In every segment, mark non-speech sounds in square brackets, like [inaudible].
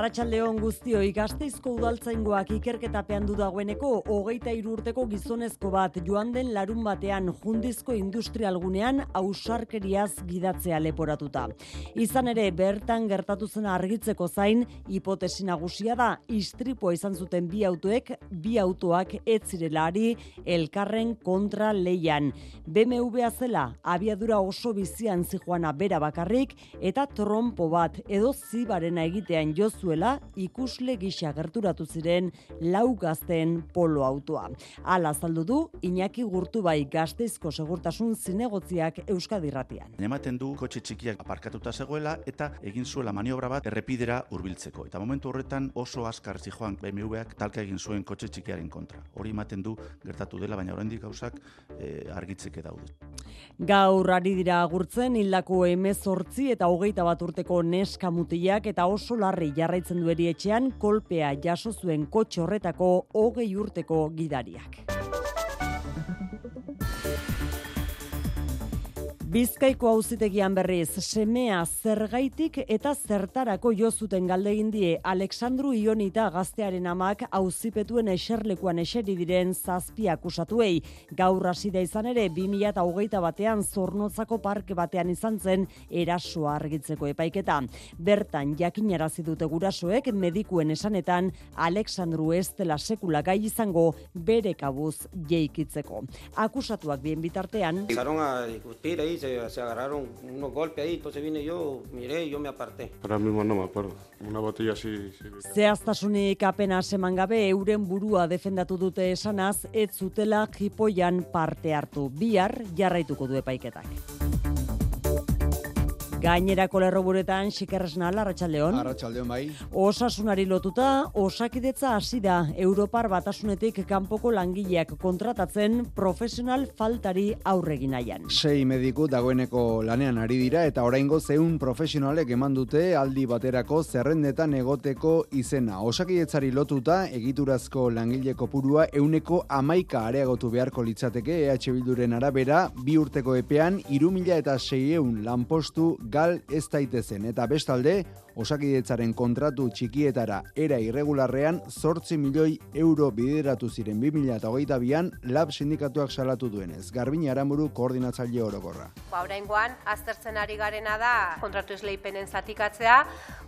Arratxaldeon guztio ikasteizko udaltzaingoak ikerketapean du dagoeneko hogeita urteko gizonezko bat joan den larun batean jundizko industrialgunean ausarkeriaz gidatzea leporatuta. Izan ere bertan gertatu zen argitzeko zain hipotesi nagusia da istripoa izan zuten bi autoek bi autoak ez zirelari elkarren kontra leian. BMW zela abiadura oso bizian zijoana bera bakarrik eta trompo bat edo zibarena egitean joz zuela ikusle gisa gerturatu ziren lau gazten polo autoa. Hala azaldu du Iñaki Gurtu bai gazteizko segurtasun zinegotziak Euskadirratian. Ematen du kotxe txikiak aparkatuta zegoela eta egin zuela maniobra bat errepidera hurbiltzeko. Eta momentu horretan oso askar joan BMWak talka egin zuen kotxe txikiaren kontra. Hori ematen du gertatu dela, baina oraindik gauzak e, argitzeke daude. Gaur ari dira agurtzen hildako emezortzi eta hogeita bat urteko neska mutilak eta oso larri jarraitzen du etxean kolpea jaso zuen kotxe horretako hogei urteko gidariak. Bizkaiko auzitegian berriz, semea zergaitik eta zertarako jo zuten galdegin die Alexandru Ionita gaztearen amak auzipetuen eserlekuan eseri diren zazpi akusatuei. Gaur hasi da izan ere 2021 batean Zornotzako parke batean izan zen erasoa argitzeko epaiketa. Bertan jakinarazi dute gurasoek medikuen esanetan Alexandru ez dela sekula gai izango bere kabuz jeikitzeko. Akusatuak bien bitartean, se, se agarraron unos golpes ahí, entonces vine yo, miré y yo me aparté. Ahora mismo no me acuerdo. Una botella así... sí. Zehaztasunik apenas eman gabe euren burua defendatu dute esanaz, ez zutela jipoian parte hartu. Bihar jarraituko du epaiketak. Gainerako lerroburetan xikerresna larratsaldeon. Arratsaldeon bai. Osasunari lotuta, osakidetza hasi da Europar batasunetik kanpoko langileak kontratatzen profesional faltari aurregin nahian. Sei mediku dagoeneko lanean ari dira eta oraingo zeun profesionalek eman dute aldi baterako zerrendetan egoteko izena. Osakidetzari lotuta egiturazko langile kopurua euneko amaika areagotu beharko litzateke EH Bilduren arabera bi urteko epean irumila eta seieun lanpostu gal ez daitezen eta bestalde osakidetzaren kontratu txikietara era irregularrean zortzi milioi euro bideratu ziren 2008an lab sindikatuak salatu duenez. Garbin Aramuru koordinatzaile orokorra. Ba, oraingoan, aztertzen ari garena da kontratu esleipenen zatikatzea,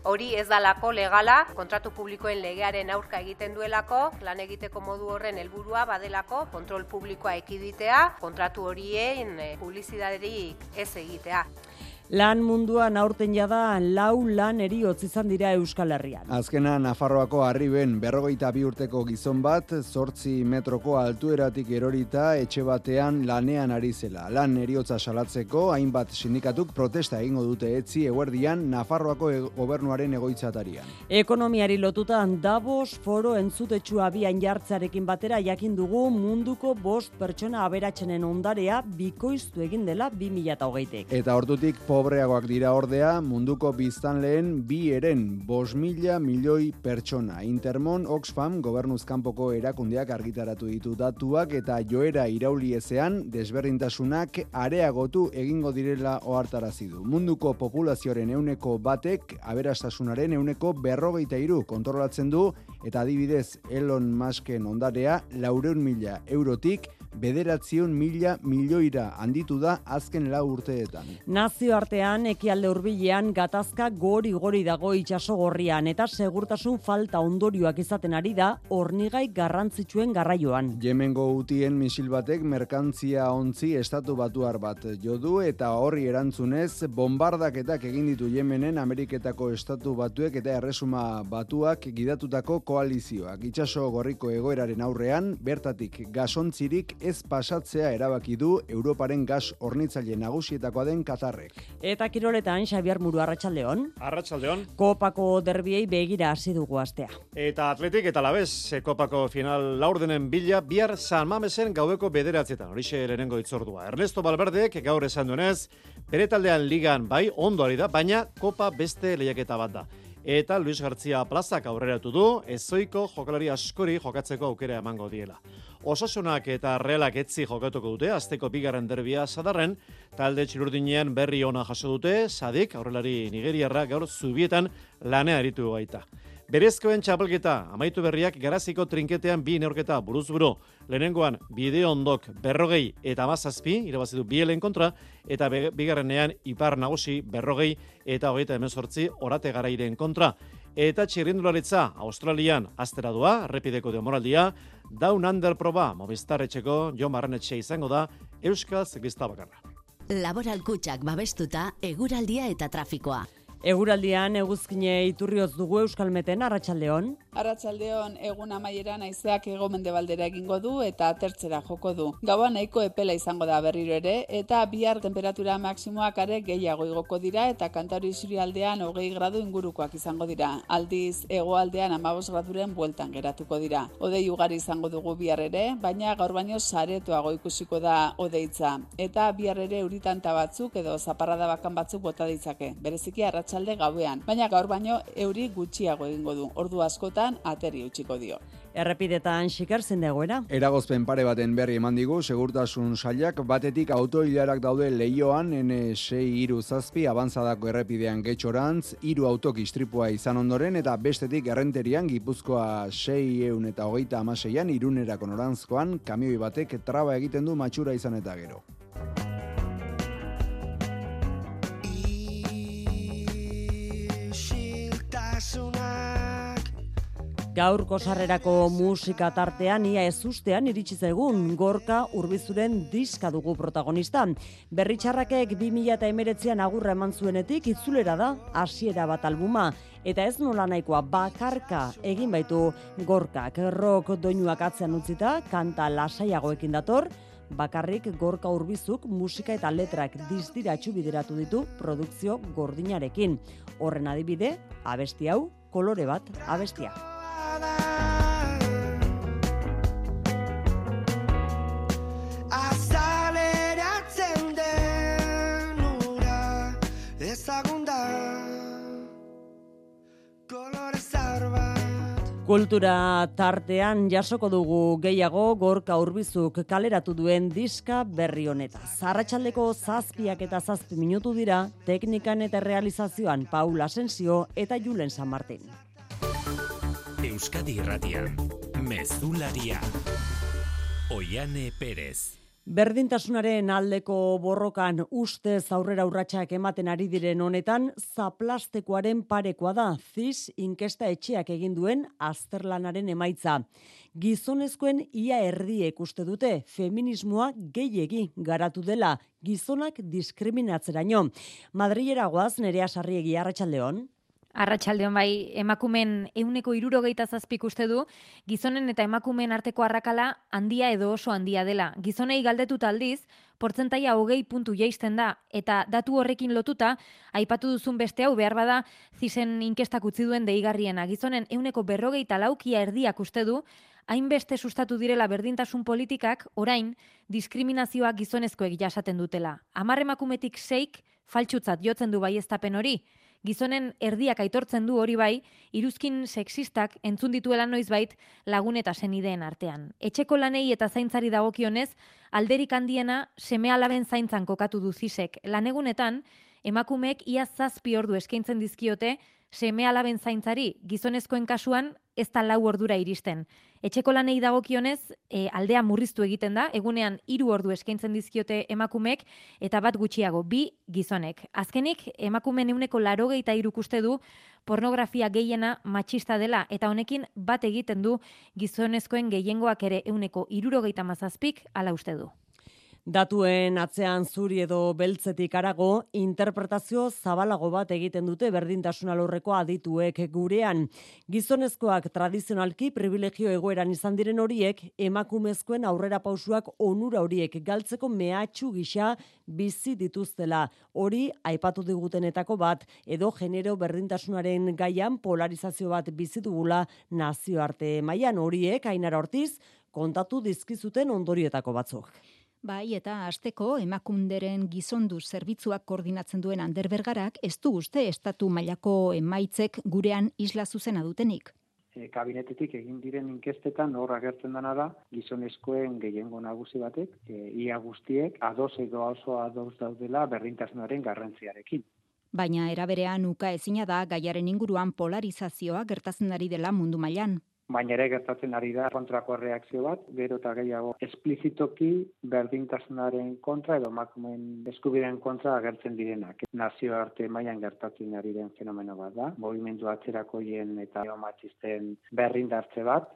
hori ez dalako legala, kontratu publikoen legearen aurka egiten duelako, lan egiteko modu horren helburua badelako, kontrol publikoa ekiditea, kontratu horien eh, publizidaderik ez egitea. Lan munduan aurten jada lau lan eriotz izan dira Euskal Herrian. Azkena Nafarroako arriben berrogeita bi urteko gizon bat, zortzi metroko altueratik erorita etxe batean lanean ari zela. Lan eriotza salatzeko, hainbat sindikatuk protesta egingo dute etzi eguerdian Nafarroako e gobernuaren egoitzatarian. Ekonomiari lotuta Davos foro entzutetxua bian jartzearekin batera jakin dugu munduko bost pertsona aberatsenen ondarea bikoiztu egin dela 2008 Eta ordutik po pobreagoak dira ordea munduko biztanleen bi eren bos mila milioi pertsona. Intermon Oxfam gobernuzkanpoko erakundeak argitaratu ditu datuak eta joera irauli ezean desberdintasunak areagotu egingo direla ohartarazi du. Munduko populazioaren euneko batek aberastasunaren euneko berrogeita iru kontrolatzen du eta adibidez Elon Musken ondarea laureun mila eurotik bederatzion mila milioira handitu da azken lau urteetan. Nazio artean, ekialde hurbilean gatazka gori-gori dago itxaso gorrian eta segurtasun falta ondorioak izaten ari da hornigai garrantzitsuen garraioan. Jemengo utien misil batek merkantzia ontzi estatu batuar bat jodu eta horri erantzunez bombardaketak egin ditu Jemenen Ameriketako estatu batuek eta erresuma batuak gidatutako koalizioak. Itxaso gorriko egoeraren aurrean, bertatik gasontzirik ez pasatzea erabaki du Europaren gas hornitzaile nagusietakoa den Katarrek. Eta kiroletan Xabier Muru Arratsaldeon. Arratsaldeon. Kopako derbiei begira hasi dugu astea. Eta Atletik eta Labez, Kopako final laurdenen bila bihar San Mamesen gaudeko bederatzietan. Horixe lehenengo itzordua. Ernesto Balberdeek gaur esan duenez, bere taldean ligan bai ondo ari da, baina Kopa beste lehiaketa bat da. Eta Luis García plazak aurreratu du, ezoiko jokalari askori jokatzeko aukera emango diela. Osasunak eta realak etzi jokatuko dute, azteko bigarren derbia zadarren, talde txirurdinean berri ona jaso dute, sadik, aurrelari nigeriarra gaur zubietan lanea eritu baita. Berezkoen txapelketa, amaitu berriak garaziko trinketean bi neorketa buruz buru. Lehenengoan, bideo ondok berrogei eta mazazpi, irabazidu bielen kontra, eta bigarrenean ipar nagusi berrogei eta hogeita emezortzi orate garairen kontra. Eta txirrindularitza, Australian, asteradua, repideko demoraldia, Down Under proba, Movistar etxeko, Jo Marranetxe izango da, Euskal Ziklista bakarra. Laboral babestuta, eguraldia eta trafikoa. Eguraldian eguzkine iturrioz dugu Euskalmeten arratsaldeon. Arratsaldeon egun amaiera naizeak ego mendebaldera egingo du eta atertzera joko du. Gaua nahiko epela izango da berriro ere eta bihar temperatura maksimoak are gehiago igoko dira eta kantari aldean hogei gradu ingurukoak izango dira. Aldiz hegoaldean amabos graduren bueltan geratuko dira. Odei ugari izango dugu bihar ere, baina gaur baino saretoago ikusiko da odeitza. Eta bihar ere uritanta batzuk edo zaparrada bakan batzuk bota ditzake. Bereziki arratsaldean arratsalde gauean, baina gaur baino euri gutxiago egingo du. Ordu askotan ateri utziko dio. Errepidetan xiker zen dagoera. Eragozpen pare baten berri eman digu, segurtasun sailak batetik autoilarak daude leioan, N6 iru zazpi, abantzadako errepidean getxorantz, iru autok istripua izan ondoren, eta bestetik errenterian, gipuzkoa 6 eun eta hogeita amaseian, irunerako norantzkoan, kamioi batek traba egiten du matxura izan eta gero. Gaurko sarrerako musika tartean ia ez ustean iritsi zaigun gorka urbizuren diska dugu protagonista. Berritxarrakek 2008an agurra eman zuenetik itzulera da hasiera bat albuma. Eta ez nola nahikoa bakarka egin baitu gorkak rock doinuak atzean utzita, kanta lasaiagoekin dator, bakarrik gorka urbizuk musika eta letrak dizdiratxu bideratu ditu produkzio gordinarekin. Horren adibide, abesti hau, kolore bat abestia. Kultura tartean jasoko dugu gehiago gorka urbizuk kaleratu duen diska berri honeta. Zarratxaldeko zazpiak eta zazpi minutu dira, teknikan eta realizazioan Paul Asensio eta Julen San Martin. Euskadi Irratian, Mezularia, Oiane Perez. Berdintasunaren aldeko borrokan ustez aurrera urratsak ematen ari diren honetan, zaplastekoaren parekoa da, ziz inkesta etxeak egin duen azterlanaren emaitza. Gizonezkoen ia erdiek uste dute, feminismoa gehiegi garatu dela, gizonak diskriminatzeraino. Madrilera goaz nerea sarriegi arratsaldeon. Arratxaldeon bai, emakumen euneko irurogeita zazpik uste du, gizonen eta emakumen arteko arrakala handia edo oso handia dela. Gizonei galdetuta aldiz, portzentaia hogei puntu jaisten da, eta datu horrekin lotuta, aipatu duzun beste hau behar bada, zizen inkestak utzi duen deigarriena. Gizonen euneko berrogeita laukia erdiak uste du, hainbeste sustatu direla berdintasun politikak, orain, diskriminazioa gizonezkoek jasaten dutela. Amar emakumetik seik, faltsutzat jotzen du bai hori, gizonen erdiak aitortzen du hori bai, iruzkin sexistak entzun dituela noizbait lagun eta senideen artean. Etxeko lanei eta zaintzari dagokionez, alderik handiena seme alaben zaintzan kokatu du zisek. Lanegunetan, emakumeek ia zazpi ordu eskaintzen dizkiote, seme alaben zaintzari, gizonezkoen kasuan, ez da lau ordura iristen. Etxeko lanei dagokionez, e, aldea murriztu egiten da, egunean hiru ordu eskaintzen dizkiote emakumek, eta bat gutxiago, bi gizonek. Azkenik, emakumen euneko larogeita irukuste du, pornografia gehiena matxista dela, eta honekin bat egiten du gizonezkoen gehiengoak ere euneko irurogeita mazazpik ala uste du. Datuen atzean zuri edo beltzetik arago, interpretazio zabalago bat egiten dute berdintasun alorreko adituek gurean. Gizonezkoak tradizionalki privilegio egoeran izan diren horiek, emakumezkoen aurrera pausuak onura horiek galtzeko mehatxu gisa bizi dituztela. Hori aipatu digutenetako bat, edo genero berdintasunaren gaian polarizazio bat bizi dugula nazioarte mailan horiek, ainar hortiz, kontatu dizkizuten ondorietako batzuk. Bai, eta asteko emakunderen gizondu zerbitzuak koordinatzen duen Ander Bergarak ez du uste estatu mailako emaitzek gurean isla zuzena dutenik. e, kabinetetik egin diren inkestetan hor agertzen dena da gizonezkoen gehiengo nagusi batek e, ia guztiek ados edo oso ados daudela berdintasunaren garrantziarekin. Baina eraberean uka ezina da gaiaren inguruan polarizazioa gertatzen ari dela mundu mailan baina ere gertatzen ari da kontrako reakzio bat, gero eta gehiago esplizitoki berdintasunaren kontra edo emakumeen eskubideen kontra agertzen direnak. Nazio arte mailan gertatzen ari den fenomeno bat da, movimendu atzerakoien eta matxisten berrindartze bat,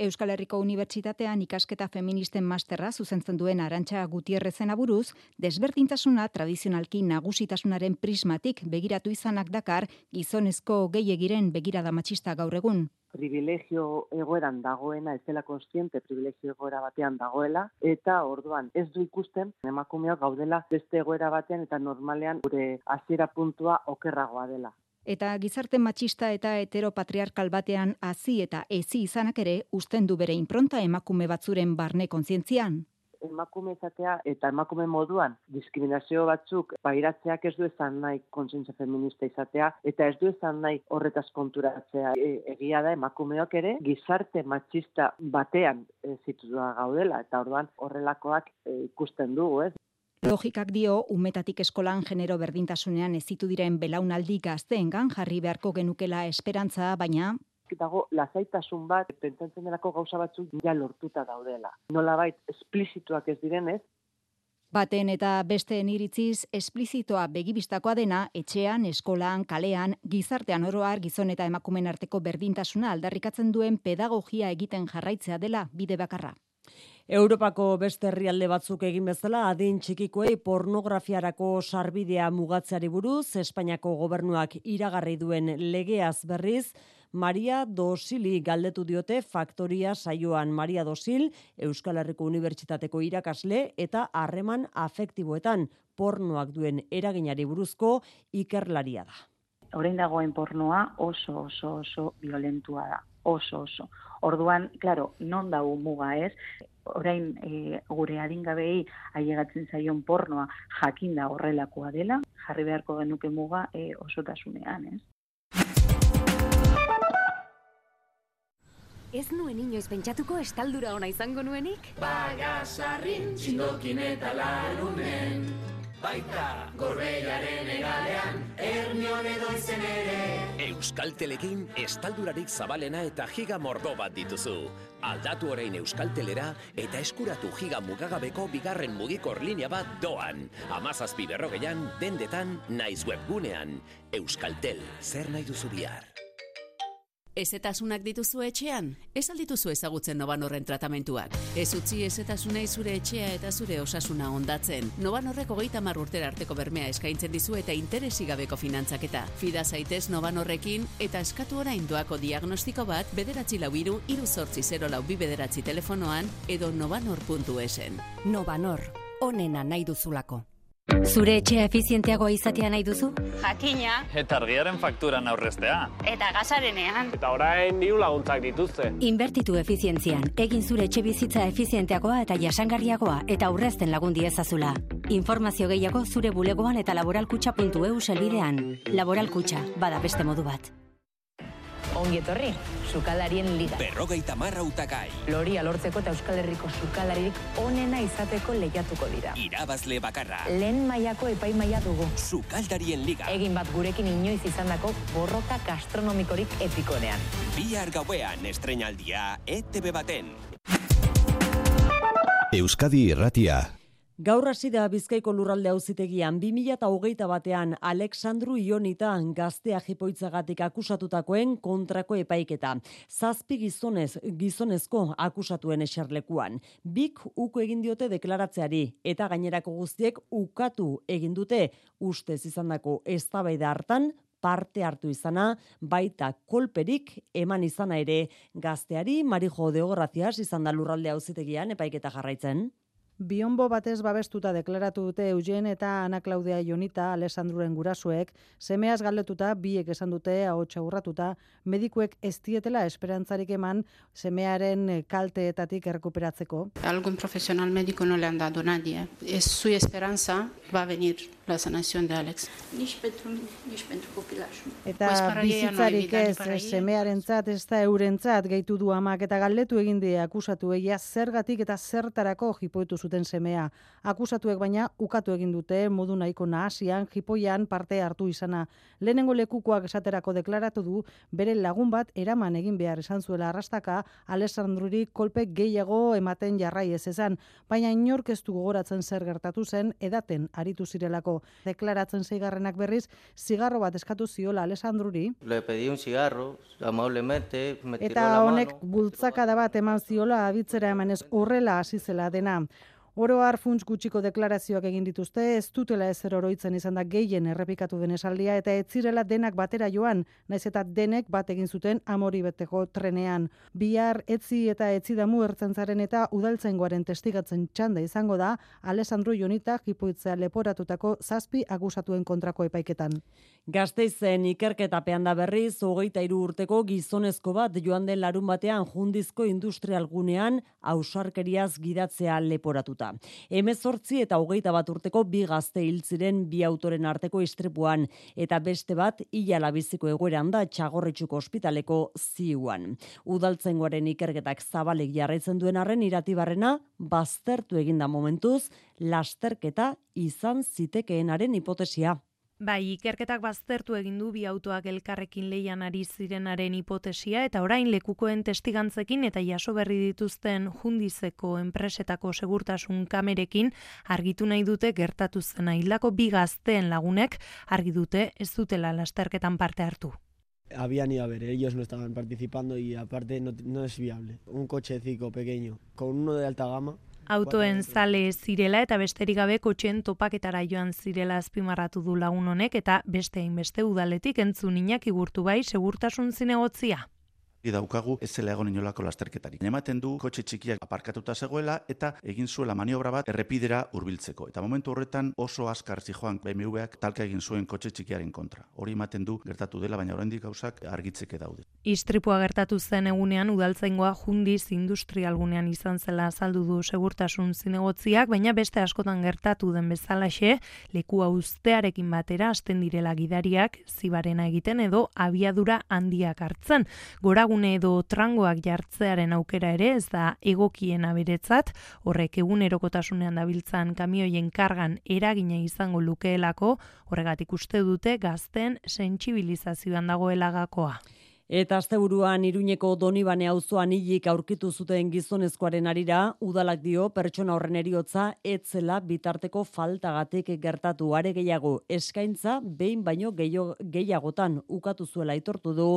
Euskal Herriko Unibertsitatean ikasketa feministen masterra zuzentzen duen Arantxa Gutierrezen aburuz, desberdintasuna tradizionalki nagusitasunaren prismatik begiratu izanak dakar gizonezko gehiagiren begirada matxista gaur egun privilegio egoeran dagoena, ez dela konstiente privilegio egoera batean dagoela, eta orduan ez du ikusten emakumeak gaudela beste egoera batean eta normalean gure hasiera puntua okerragoa dela. Eta gizarte matxista eta heteropatriarkal batean hazi eta ezi izanak ere usten du bere inpronta emakume batzuren barne kontzientzian emakume izatea eta emakume moduan diskriminazio batzuk bairatzeak ez du esan nahi kontzientzia feminista izatea eta ez du esan nahi horretaz konturatzea e, egia da emakumeok ere gizarte matxista batean e, zitua gaudela eta orduan horrelakoak e, ikusten dugu, ez? Logikak dio, umetatik eskolan genero berdintasunean ezitu diren belaunaldi gazteengan jarri beharko genukela esperantza, baina dago lasaitasun bat pentsatzen delako gauza batzuk ja lortuta daudela. Nolabait esplizituak ez direnez, Baten eta besteen iritziz, esplizitoa begibistakoa dena, etxean, eskolan, kalean, gizartean oroar, gizon eta emakumen arteko berdintasuna aldarrikatzen duen pedagogia egiten jarraitzea dela bide bakarra. Europako beste herrialde batzuk egin bezala adin txikikoei pornografiarako sarbidea mugatzeari buruz Espainiako gobernuak iragarri duen legeaz berriz Maria Dosili galdetu diote faktoria saioan Maria Dosil Euskal Herriko Unibertsitateko irakasle eta harreman afektiboetan pornoak duen eraginari buruzko ikerlaria da. Orain dagoen pornoa oso oso oso violentua da oso oso. Orduan, claro, non dago muga, ez? orain e, gure adingabei ailegatzen zaion pornoa jakinda horrelakoa dela, jarri beharko genuke muga e, osotasunean, ez? Ez nuen inoiz pentsatuko estaldura ona izango nuenik? Bagasarrin txindokin eta larunen baita gorbeiaren egalean, ernion edo izen ere. Euskal Telekin estaldurarik zabalena eta giga mordo bat dituzu. Aldatu orain Euskal Telera eta eskuratu giga mugagabeko bigarren mugikor linea bat doan. Amazazpi berrogeian, dendetan, naiz webgunean. Euskal Tel, zer nahi duzu bihar? Ezetasunak dituzu etxean? Ez aldituzu ezagutzen Novanorren tratamentuak. Ez utzi ezetasunei zure etxea eta zure osasuna ondatzen. Novanorreko geita urtera arteko bermea eskaintzen dizu eta interesigabeko finantzaketa. Fida zaitez Novanorrekin eta eskatu orain doako diagnostiko bat bederatzi lau iru, iru sortzi zero lau bi bederatzi telefonoan edo novanor.esen. Novanor, onena nahi duzulako. Zure etxea efizienteagoa izatea nahi duzu? Jakina. Eta argiaren fakturan aurreztea. Eta gasarenean. Eta orain diru laguntzak dituzte. Inbertitu efizientzian. Egin zure etxe bizitza efizienteagoa eta jasangarriagoa eta aurrezten lagundi ezazula. Informazio gehiago zure bulegoan eta laboralkutxa.eu selbidean. Laboralkutxa, bada beste modu bat. Ongi etorri, sukalarien liga. Berrogeita marra utakai. Lori alortzeko eta Euskal Herriko sukalarik onena izateko lehiatuko dira. Irabazle bakarra. Lehen mailako epai maila dugu. Sukaldarien liga. Egin bat gurekin inoiz izandako borroka gastronomikorik epikonean. Bihar gauean estrenaldia ETV baten. Euskadi Irratia. Gaur hasi da Bizkaiko lurralde auzitegian 2021 batean Alexandru Ionita gaztea jipoitzagatik akusatutakoen kontrako epaiketa. Zazpi gizonez gizonezko akusatuen eserlekuan. Bik uko egin diote deklaratzeari eta gainerako guztiek ukatu egin dute ustez izandako eztabaida hartan parte hartu izana, baita kolperik eman izana ere gazteari Marijo Deograzias izan da lurralde auzitegian epaiketa jarraitzen. Bionbo batez babestuta deklaratu dute Eugen eta Ana Claudia Ionita Alessandruren gurasuek, semeaz galdetuta biek esan dute ahotsa urratuta, medikuek ez dietela esperantzarik eman semearen kalteetatik errekuperatzeko. Algún profesional médico no le han dado nadie. Es su esperanza va a venir la sanación de Alex. Nici pentru nici pentru copilașul. Eta bizitzarik ez semearentzat ez da eurentzat gehitu du amak eta galdetu egin die akusatu egia zergatik eta zertarako jipoitu zuten semea. Akusatuek baina ukatu egin dute modu nahiko nahasian jipoian parte hartu izana. Lehenengo lekukoak esaterako deklaratu du bere lagun bat eraman egin behar esan zuela arrastaka Alessandruri kolpe gehiago ematen jarrai ez esan, baina inork ez du gogoratzen zer gertatu zen edaten aritu zirelako deklaratzen zeigarrenak berriz, zigarro bat eskatu ziola Alessandruri. Le pedí un cigarro, amablemente, me Eta honek bultzakada bat eman ziola abitzera emanez horrela hasi zela dena. Oro har funts gutxiko deklarazioak egin dituzte, ez dutela ezer oroitzen izan da gehien errepikatu den esaldia eta ez zirela denak batera joan, naiz eta denek bat egin zuten amori beteko trenean. Bihar etzi eta etzi damu ertzentzaren eta udaltzaingoaren testigatzen txanda izango da, Alessandro Jonita jipoitzea leporatutako zazpi agusatuen kontrako epaiketan. Gazteizen ikerketapean da berriz, hogeita iru urteko gizonezko bat joan den larun batean jundizko industrialgunean ausarkeriaz gidatzea leporatuta gertatuta. Hemezortzi eta hogeita bat urteko bi gazte hil ziren bi autoren arteko istripuan eta beste bat hilala biziko egoeran da txagorritxuko ospitaleko ziuan. Udaltzengoaren ikerketak zabalik jarraitzen duen arren iratibarrena baztertu eginda momentuz lasterketa izan zitekeenaren hipotesia. Bai, ikerketak baztertu egin du bi autoak elkarrekin leian ari zirenaren hipotesia eta orain lekukoen testigantzekin eta jaso berri dituzten jundizeko enpresetako segurtasun kamerekin argitu nahi dute gertatu zena hildako bi gazteen lagunek argi dute ez dutela lasterketan parte hartu. Habían ido a ver, ellos no estaban participando y aparte no, no es viable. Un cochecito pequeño con uno de alta gama autoen zale zirela eta besterik gabe kotxen topaketara joan zirela azpimarratu du lagun honek eta beste beste udaletik entzun inak igurtu bai segurtasun zinegotzia daukagu ez zela egon inolako lasterketarik. Ematen du kotxe txikiak aparkatuta zegoela eta egin zuela maniobra bat errepidera hurbiltzeko. Eta momentu horretan oso askar zijoan BMWak talka egin zuen kotxe txikiaren kontra. Hori ematen du gertatu dela, baina oraindik gauzak argitzeke daude. Istripua gertatu zen egunean udaltzaingoa jundiz industrialgunean izan zela azaldu du segurtasun zinegotziak, baina beste askotan gertatu den bezalaxe, lekua ustearekin batera hasten direla gidariak zibarena egiten edo abiadura handiak hartzen. Gora gune edo trangoak jartzearen aukera ere ez da egokien aberetzat, horrek egunerokotasunean dabiltzan kamioien kargan eragina izango lukeelako, horregatik uste dute gazten sentsibilizazioan dagoela gakoa. Eta asteburuan Iruñeko Donibane auzoan hilik aurkitu zuten gizonezkoaren arira, udalak dio pertsona horren eriotza etzela bitarteko faltagatik gertatu are gehiago eskaintza behin baino gehiagotan ukatu zuela aitortu du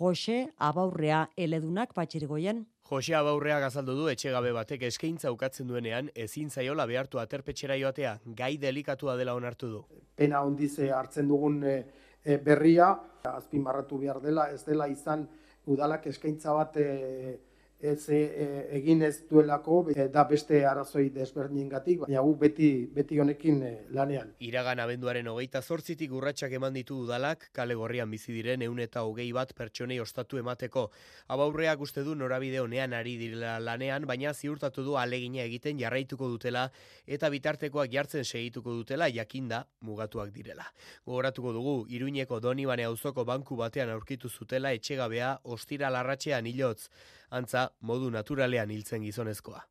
Jose Abaurrea eledunak patxirigoien. Jose Abaurrea gazaldu du etxegabe batek eskaintza ukatzen duenean ezin zaiola behartu aterpetxera joatea, gai delikatua dela onartu du. Pena ondize hartzen dugun eh, e, berria azpimarratu behar dela, ez dela izan udalak eskaintza bat e, ez e, egin ez duelako da beste arazoi desberdinengatik baina gu beti beti honekin e, lanean. Iragan abenduaren hogeita zortzitik urratsak eman ditu udalak, kale gorrian bizi diren eun eta hogei bat pertsonei ostatu emateko. Abaurreak uste du norabide honean ari direla lanean, baina ziurtatu du alegina egiten jarraituko dutela eta bitartekoak jartzen segituko dutela jakinda mugatuak direla. Gogoratuko dugu, Iruñeko Donibane auzoko banku batean aurkitu zutela etxegabea ostira larratxean hilotz antza modu naturalean hiltzen gizonezkoa.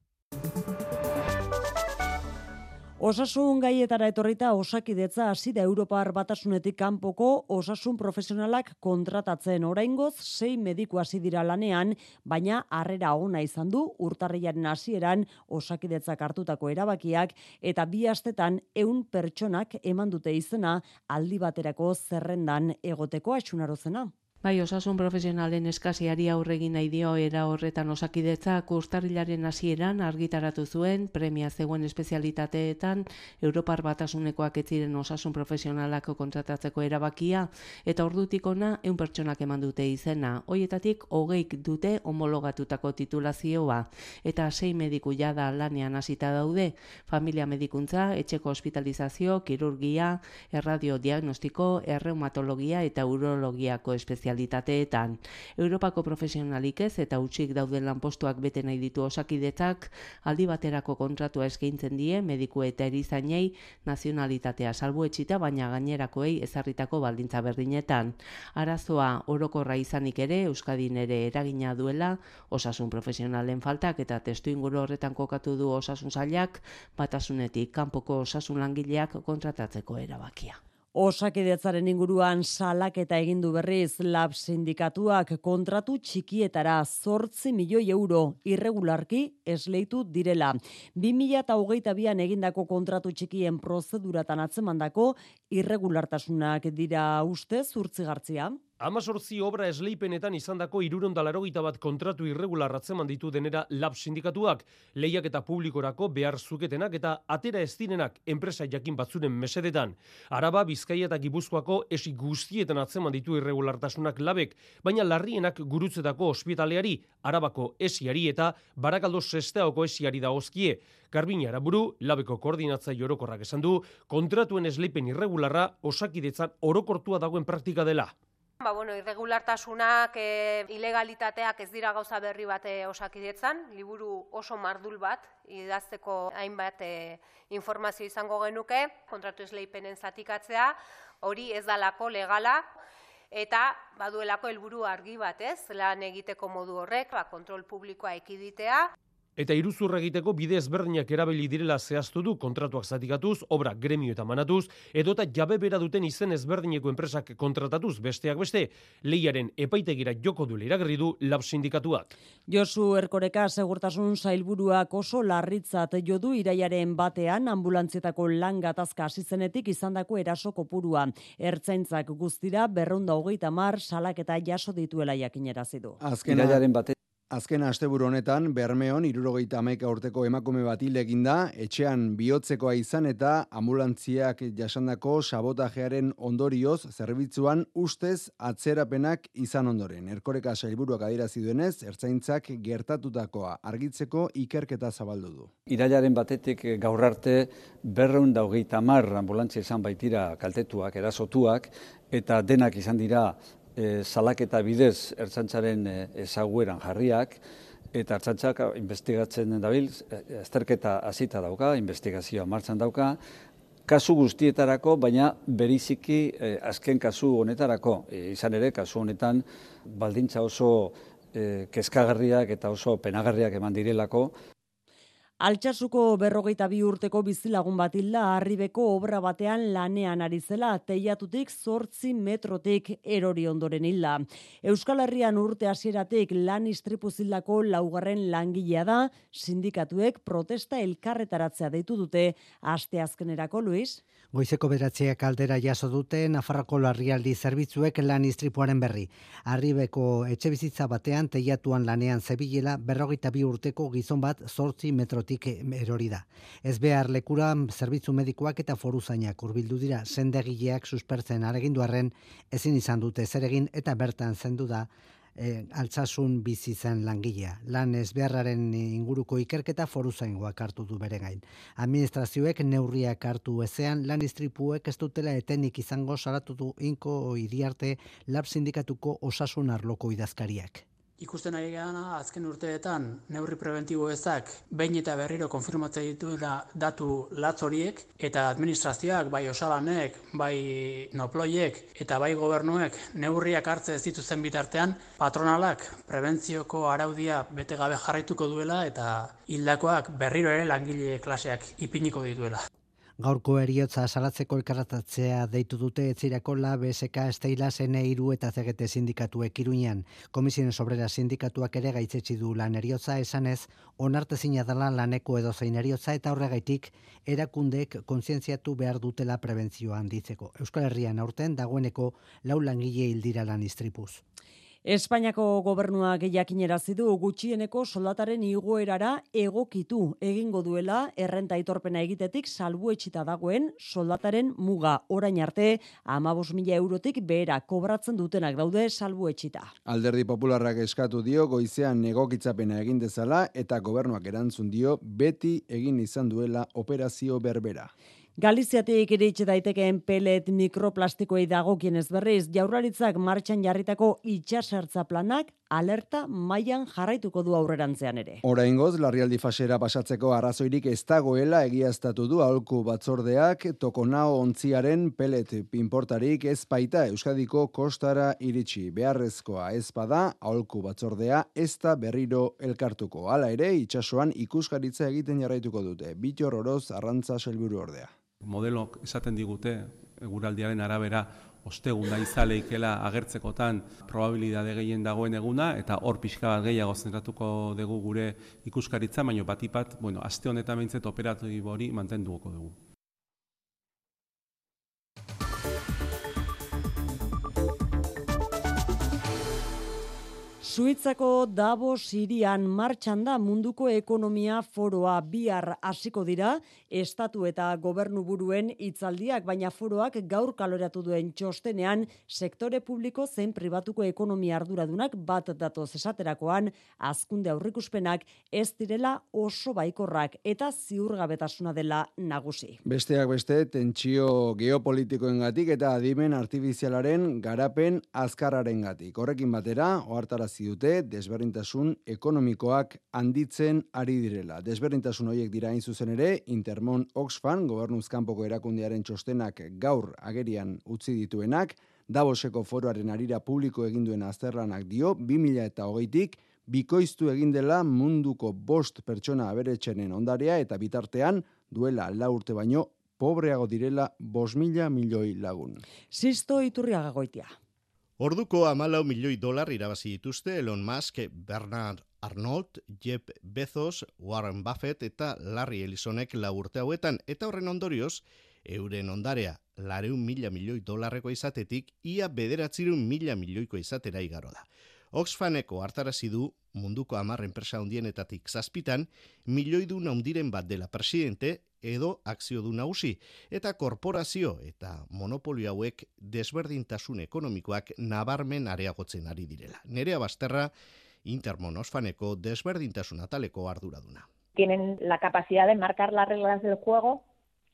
Osasun gaietara etorrita osakidetza hasi da Europar batasunetik kanpoko osasun profesionalak kontratatzen oraingoz sei mediku hasi dira lanean, baina harrera ona izan du urtarrilaren hasieran osakidetzak hartutako erabakiak eta bi astetan ehun pertsonak eman dute izena aldi baterako zerrendan egoteko asunarozena. Bai, osasun profesionalen eskasiari aurregin nahi dio era horretan osakidetza kustarrilaren hasieran argitaratu zuen premia zegoen espezialitateetan Europar batasunekoak ez ziren osasun profesionalako kontratatzeko erabakia eta ordutik ona 100 pertsonak eman dute izena. Hoietatik hogeik dute homologatutako titulazioa eta sei mediku jada lanean hasita daude, familia medikuntza, etxeko hospitalizazio, kirurgia, erradio diagnostiko, erreumatologia eta urologiako espezialitatea espezialitateetan. Europako profesionalik ez eta utxik dauden lanpostuak bete nahi ditu osakidetzak, aldi baterako kontratua eskaintzen die mediku eta erizainei nazionalitatea salbuetxita baina gainerakoei ezarritako baldintza berdinetan. Arazoa orokorra izanik ere Euskadin ere eragina duela osasun profesionalen faltak eta testu inguru horretan kokatu du osasun zailak batasunetik kanpoko osasun langileak kontratatzeko erabakia. Osakidetzaren inguruan salaketa egin du berriz lab sindikatuak kontratu txikietara zortzi milioi euro irregularki esleitu direla. 2008an egindako kontratu txikien prozeduratan atzemandako irregulartasunak dira uste zurtzigartzia. Amazortzi obra esleipenetan izandako irurondalarogeita bat kontratu irregular atzeman ditu denera lab sindikatuak, lehiak eta publikorako behar zuketenak eta atera ez direnak enpresa jakin batzuren mesedetan. Araba, Bizkaia eta Gipuzkoako esi guztietan atzeman ditu irregulartasunak labek, baina larrienak gurutzetako ospitaleari, Arabako esiari eta Barakaldo Sesteaoko esiari dagozkie. Garbina Araburu, labeko koordinatza orokorrak esan du, kontratuen esleipen irregularra osakidetzan orokortua dagoen praktika dela. Ba, bueno, irregulartasunak, e, ilegalitateak ez dira gauza berri bat e, osakidetzan, liburu oso mardul bat, idazteko hainbat e, informazio izango genuke, kontratu esleipenen zatikatzea, hori ez dalako legala, eta baduelako helburu argi bat, ez, lan egiteko modu horrek, ba, kontrol publikoa ekiditea, Eta iruzur egiteko bide ezberdinak erabili direla zehaztu du kontratuak zatikatuz, obra gremio eta manatuz, edota jabe bera duten izen ezberdineko enpresak kontratatuz besteak beste, lehiaren epaitegira joko du iragarri du lab sindikatuak. Josu Erkoreka segurtasun zailburuak oso larritzat jo du iraiaren batean ambulantzietako lan gatazka hasizenetik izandako eraso kopurua. Ertzaintzak guztira berrunda hogeita mar salak eta jaso dituela jakinerazi du. Azken iraiaren batean Azken asteburu honetan, Bermeon, irurogeita amaika urteko emakume bat da, etxean bihotzekoa izan eta ambulantziak jasandako sabotajearen ondorioz, zerbitzuan ustez atzerapenak izan ondoren. Erkoreka sailburuak adirazi duenez, ertzaintzak gertatutakoa argitzeko ikerketa zabaldu du. Irailaren batetik gaur arte, berreun daugeita mar ambulantzia izan baitira kaltetuak, erasotuak, eta denak izan dira e, salaketa bidez ertzantzaren e, ezagueran jarriak, eta ertzantzak investigatzen dabil, azterketa hasita dauka, investigazioa martxan dauka, kasu guztietarako, baina beriziki e, azken kasu honetarako, e, izan ere, kasu honetan baldintza oso e, kezkagarriak eta oso penagarriak eman direlako, Altxasuko berrogeita bi urteko bizilagun bat hilda arribeko obra batean lanean ari zela teiatutik zortzi metrotik erori ondoren hilda. Euskal Herrian urte hasieratik lan istripu laugarren langilea da, sindikatuek protesta elkarretaratzea deitu dute aste azkenerako, Luis? Goizeko beratzeak aldera jaso dute Nafarroko larrialdi zerbitzuek lan istripuaren berri. Arribeko etxe bizitza batean teiatuan lanean zebilela berrogeita bi urteko gizon bat zortzi metrotik erori da. Ez behar lekura zerbitzu medikoak eta foruzainak urbildu dira sendegileak suspertzen areginduarren ezin izan dute zeregin eta bertan zendu da e, altzasun bizi zen langilea. Lan ezbeharraren inguruko ikerketa foru zaingoak hartu du bere gain. Administrazioek neurriak hartu ezean lan istripuek ez dutela etenik izango salatu du inko iriarte lab sindikatuko osasun arloko idazkariak. Ikusten ari gana azken urteetan neurri preventibo ezak behin eta berriro konfirmatzea ditu datu latz horiek eta administrazioak bai osalanek, bai noploiek eta bai gobernuek neurriak hartze ez dituzten bitartean patronalak prebentzioko araudia bete gabe jarraituko duela eta hildakoak berriro ere langile klaseak ipiniko dituela. Gaurko eriotza salatzeko elkarratatzea deitu dute etzirako la BSK Esteila Sene iru eta zegete sindikatuek iruñan. Komisiones obrera sindikatuak ere gaitzetsi du lan eriotza esanez, onarte zina dela laneko edo zein eriotza eta horregaitik erakundek kontzientziatu behar dutela prebentzioan ditzeko. Euskal Herrian aurten dagoeneko lau langile hildira lan istripuz. Espainiako gobernuak jakinerazi du gutxieneko soldataren igoerara egokitu egingo duela errenta aitorpena egitetik salbuetxita dagoen soldataren muga orain arte 15.000 eurotik behera kobratzen dutenak daude salbuetxita. Alderdi popularrak eskatu dio goizean egokitzapena egin dezala eta gobernuak erantzun dio beti egin izan duela operazio berbera. Galiziatik iritsi daitekeen pelet mikroplastikoei dagokienez berriz, jaurlaritzak martxan jarritako itxasertza planak alerta mailan jarraituko du aurrerantzean ere. Oraingoz larrialdi fasera pasatzeko arrazoirik ez dagoela egiaztatu du aholku batzordeak tokonao ontziaren pelet pinportarik ez baita Euskadiko kostara iritsi. Beharrezkoa ez bada aholku batzordea ez da berriro elkartuko. Hala ere itsasoan ikuskaritza egiten jarraituko dute. Bitor oroz arrantza selburu ordea. Modelok esaten digute eguraldiaren arabera ostegun da izaleikela agertzekotan probabilidade gehien dagoen eguna eta hor pixka bat gehiago zentratuko dugu gure ikuskaritza, baino batipat, bueno, aste honetan behintzet operatu hori mantenduko dugu. Suitzako Davos Sirian martxan da munduko ekonomia foroa bihar hasiko dira estatu eta gobernu buruen hitzaldiak baina foroak gaur kaloratu duen txostenean sektore publiko zein pribatuko ekonomia arduradunak bat datoz esaterakoan azkunde aurrikuspenak ez direla oso baikorrak eta ziurgabetasuna dela nagusi. Besteak beste tentsio geopolitikoengatik eta adimen artifizialaren garapen azkarrarengatik. Horrekin batera, ohartarazi dute desberdintasun ekonomikoak handitzen ari direla. Desberdintasun horiek dira hain zuzen ere, Intermon Oxfam, gobernuzkanpoko erakundearen txostenak gaur agerian utzi dituenak, Davoseko foroaren arira publiko eginduen azterlanak dio, 2000 eta hogeitik, bikoiztu egin dela munduko bost pertsona aberetxenen ondarea eta bitartean duela la urte baino pobreago direla bos mila milioi lagun. Sisto iturriaga goitia. Orduko amalau milioi dolar irabazi dituzte Elon Musk, Bernard Arnold, Jeff Bezos, Warren Buffett eta Larry Ellisonek laurte hauetan eta horren ondorioz, euren ondarea lareun mila milioi dolarreko izatetik, ia bederatzirun mila milioiko izatera igaro da. Oxfaneko hartarazi du munduko hamar enpresa hundienetatik zazpitan, milioi du naundiren bat dela presidente edo akzio du nausi, eta korporazio eta monopolio hauek desberdintasun ekonomikoak nabarmen areagotzen ari direla. Nerea Basterra, Intermon Osfaneko desberdintasun ataleko arduraduna. Tienen la capacidad de marcar las reglas del juego,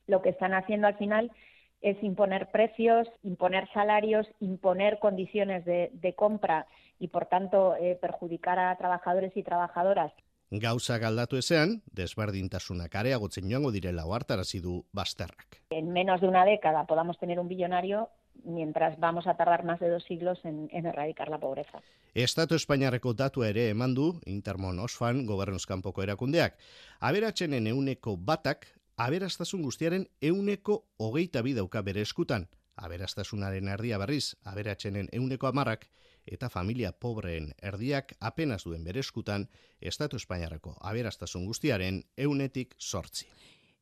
lo que están haciendo al final es imponer precios, imponer salarios, imponer condiciones de, de compra y por tanto eh, perjudicar a trabajadores y trabajadoras. Gauza galdatu ezean, desberdintasunak areagotzen joango direla oartarazi du Basterrak. En menos de una década podamos tener un billonario mientras vamos a tardar más de dos siglos en, en erradicar la pobreza. Estatu Espainiarreko datu ere eman du Intermon Osfan gobernuzkanpoko erakundeak. Aberatzenen euneko batak, aberastasun guztiaren euneko hogeita bidauka bere eskutan. Aberastasunaren erdia berriz, aberatzenen euneko amarrak, eta familia pobreen erdiak apenas duen bereskutan Estatu Espainiarreko aberastasun guztiaren eunetik sortzi.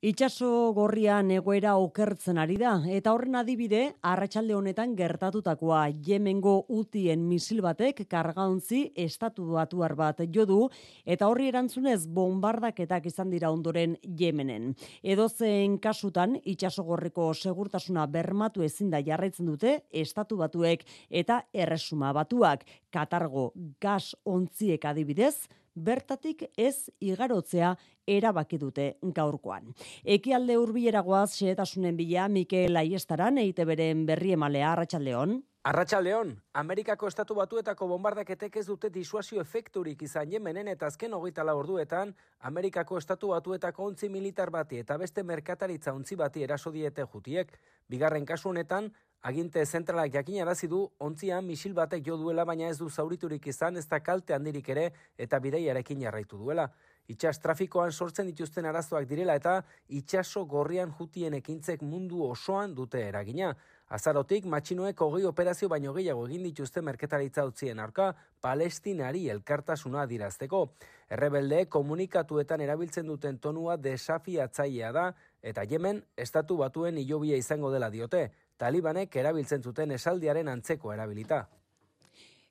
Itxaso gorrian egoera okertzen ari da, eta horren adibide, arratsalde honetan gertatutakoa Yemengo utien misil batek kargauntzi estatu batuar bat jodu, eta horri erantzunez bombardaketak izan dira ondoren Yemenen. Edozen kasutan, itxaso gorriko segurtasuna bermatu ezin da jarraitzen dute, estatu batuek eta erresuma batuak, katargo gas ontziek adibidez, bertatik ez igarotzea erabaki dute gaurkoan. Ekialde hurbileragoaz xehetasunen bila Mikel Aiestaran eite beren berri emalea Arratsaldeon. Arratsaldeon, Amerikako estatu batuetako bombardaketek ez dute disuasio efekturik izan Yemenen eta azken hogeita orduetan, Amerikako estatu batuetako ontzi militar bati eta beste merkataritza ontzi bati eraso diete jutiek. Bigarren kasu honetan, aginte zentralak jakin arazi du ontzian misil batek jo duela baina ez du zauriturik izan ez da kalte handirik ere eta bideiarekin jarraitu duela. Itxas trafikoan sortzen dituzten arazoak direla eta itxaso gorrian jutien ekintzek mundu osoan dute eragina. Azarotik, matxinoek hogei operazio baino gehiago egin dituzte merketaritza utzien arka, palestinari elkartasuna dirazteko. Errebelde komunikatuetan erabiltzen duten tonua desafiatzailea da, eta Yemen, estatu batuen hilobia izango dela diote, talibanek erabiltzen zuten esaldiaren antzeko erabilita.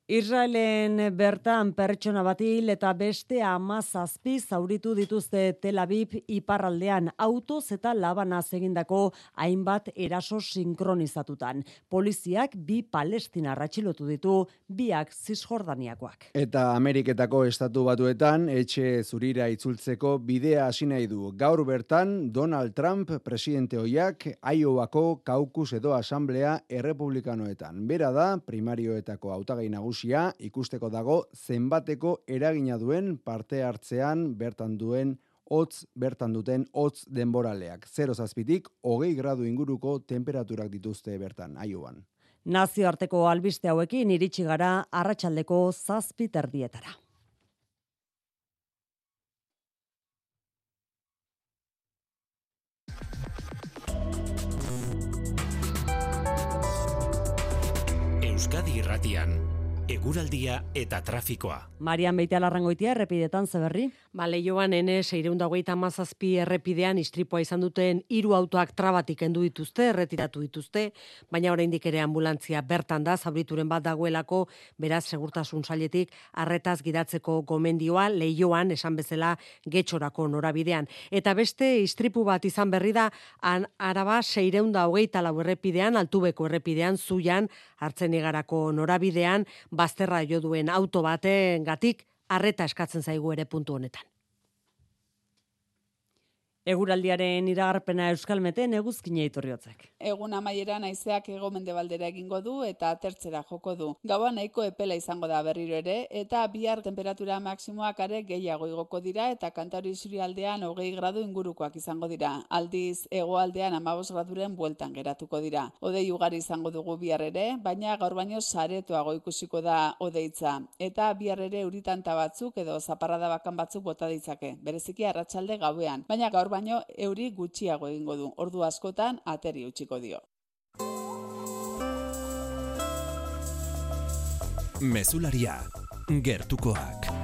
Israelen bertan pertsona batil eta beste ama zazpi zauritu dituzte Tel Aviv iparraldean autoz eta labana egindako hainbat eraso sinkronizatutan. Poliziak bi palestina ratxilotu ditu biak zisjordaniakoak. Eta Ameriketako estatu batuetan etxe zurira itzultzeko bidea hasi nahi du. Gaur bertan Donald Trump presidente hoiak Iowako kaukus edo asamblea errepublikanoetan. Bera da primarioetako hautagai nagusi nagusia ikusteko dago zenbateko eragina duen parte hartzean bertan duen hotz bertan duten hotz denboraleak. Zero zazpitik, hogei gradu inguruko temperaturak dituzte bertan, aioan. Nazioarteko albiste hauekin iritsi gara arratsaldeko zazpiterdietara. Euskadi Irratian eguraldia eta trafikoa. Marian Beitea larrangoitia errepidetan zeberri? Ba, seireunda hogeita mazazpi errepidean istripua izan duten hiru autoak trabatik endu dituzte, erretiratu dituzte, baina oraindik ere ambulantzia bertan da, zabrituren bat dagoelako, beraz, segurtasun sailetik arretaz gidatzeko gomendioa, lehioan, esan bezala, getxorako norabidean. Eta beste, istripu bat izan berri da, an, araba, seireunda hogeita lau errepidean, altubeko errepidean, zuian, hartzen egarako norabidean, bazterra jo duen auto baten gatik, arreta eskatzen zaigu ere puntu honetan. Eguraldiaren iragarpena euskalmeten eguzkine iturriotzek. Egun amaiera naizeak ego mendebaldera egingo du eta tertzera joko du. Gaua nahiko epela izango da berriro ere eta bihar temperatura maksimoak are gehiago igoko dira eta kantari zuri aldean hogei gradu ingurukoak izango dira. Aldiz egoaldean amabos graduren bueltan geratuko dira. Odei ugari izango dugu bihar ere, baina gaur baino saretoago ikusiko da odeitza. Eta bihar ere uritanta batzuk edo zaparrada bakan batzuk bota ditzake. Bereziki arratsalde gauean. Baina gaur baino euri gutxiago egingo du. Ordu askotan ateri utziko dio. Mesularia, gertukoak.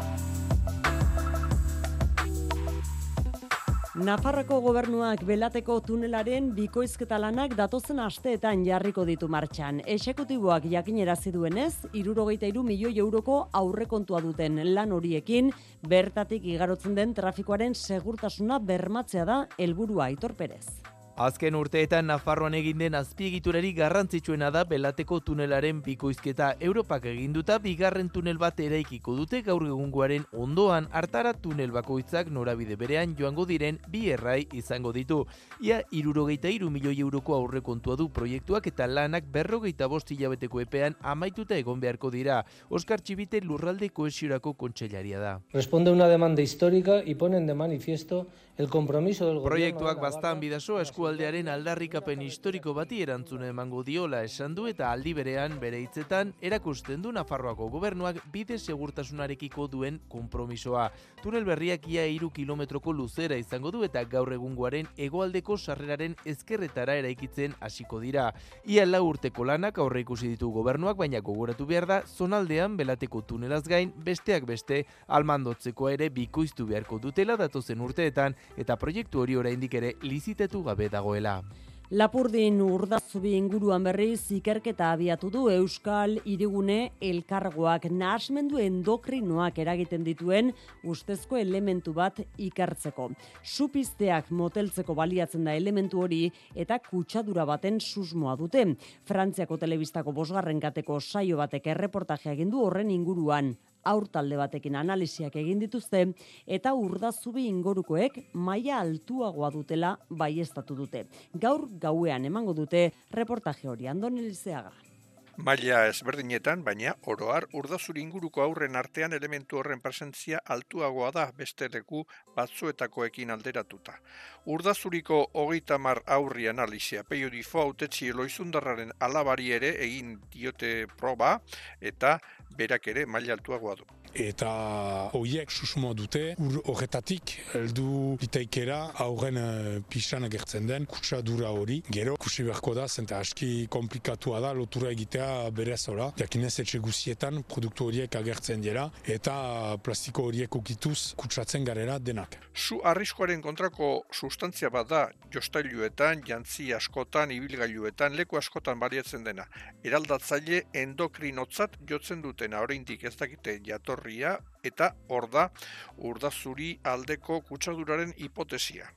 Nafarroko gobernuak belateko tunelaren bikoizketa lanak datozen asteetan jarriko ditu martxan. Exekutiboak jakinerazi duenez, irurogeita iru milioi euroko aurrekontua duten lan horiekin, bertatik igarotzen den trafikoaren segurtasuna bermatzea da helburua Aitor Perez. Azken urteetan Nafarroan egin den azpiegiturari garrantzitsuena da belateko tunelaren bikoizketa Europak eginduta bigarren tunel bat eraikiko dute gaur egungoaren ondoan hartara tunel bakoitzak norabide berean joango diren bi errai izango ditu. Ia irurogeita iru milioi euroko aurrekontua du proiektuak eta lanak berrogeita bost hilabeteko epean amaituta egon beharko dira. Oskar Txibite lurralde koesiorako kontseilaria da. Responde una demanda histórica y ponen de manifiesto el compromiso del. Proiektuak bastan bidazo eskualdearen aldarrikapen historiko bati erantzune emango diola esan du eta aldi berean bere hitzetan erakusten du Nafarroako gobernuak bide segurtasunarekiko duen konpromisoa. Tunel berriak ia iru kilometroko luzera izango du eta gaur egungoaren hegoaldeko sarreraren ezkerretara eraikitzen hasiko dira. Ia lau urteko lanak aurre ikusi ditu gobernuak baina gogoratu behar da zonaldean belateko tunelaz gain besteak beste almandotzeko ere bikoiztu beharko dutela datozen urteetan eta proiektu hori oraindik ere lizitetu gabe dagoela. Lapurdin urdazubi inguruan berriz ikerketa abiatu du Euskal Irigune elkargoak nahasmendu endokrinoak eragiten dituen ustezko elementu bat ikertzeko. Supizteak moteltzeko baliatzen da elementu hori eta kutsadura baten susmoa dute. Frantziako telebistako bosgarren gateko saio batek erreportajea egin du horren inguruan aurtalde batekin analiziak egin dituzte eta urdazubi ingorukoek maila altuagoa dutela baiestatu dute. Gaur gauean emango dute reportaje hori Andoni Lizeaga. Maila ezberdinetan, baina oroar urdazuri inguruko aurren artean elementu horren presentzia altuagoa da beste leku batzuetakoekin alderatuta. Urdazuriko hogeita mar aurri analizia peio difo autetzi eloizundarraren alabari ere egin diote proba eta berak ere maila altuagoa du. Eta horiek susmo dute, ur horretatik heldu litaikera aurren uh, pisan agertzen den kutsadura hori. Gero, kusi beharko da, zenta aski komplikatua da lotura egitea berez ora. Jakinez etxe guzietan produktu horiek agertzen dira eta plastiko horiek ukituz kutsatzen garera denak. Zu arriskoaren kontrako sustantzia bat da jostailuetan, jantzi askotan, ibilgailuetan, leku askotan baliatzen dena. Eraldatzaile endokrinotzat jotzen dute dutena oraindik ez dakite jatorria eta hor da urdazuri aldeko kutsaduraren hipotesia.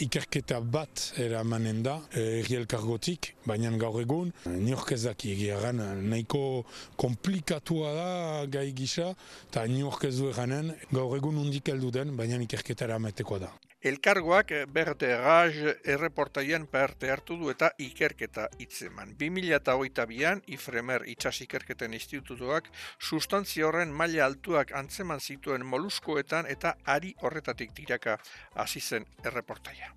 Ikerketa bat eramanen da erri elkargotik, baina gaur egun niork ez daki egiaran nahiko komplikatua da gai gisa eta niork ez du eganen gaur egun undik heldu den, baina ikerketa eramateko da. Elkargoak berde gaz erreportaian parte hartu du eta ikerketa hitzeman. 2008an Ifremer itxas ikerketen institutuak sustantzia horren maila altuak antzeman zituen moluskoetan eta ari horretatik diraka hasi zen erreportaia.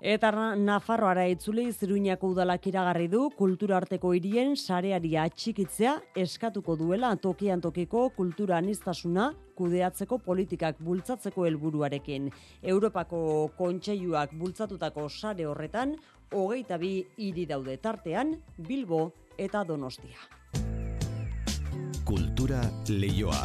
Eta Nafarroara itzuli ziruñako udalak iragarri du kultura arteko hirien sareari atxikitzea eskatuko duela tokian tokiko kultura anistasuna kudeatzeko politikak bultzatzeko helburuarekin. Europako kontseiluak bultzatutako sare horretan hogeita bi hiri daude tartean Bilbo eta Donostia. Kultura leioa.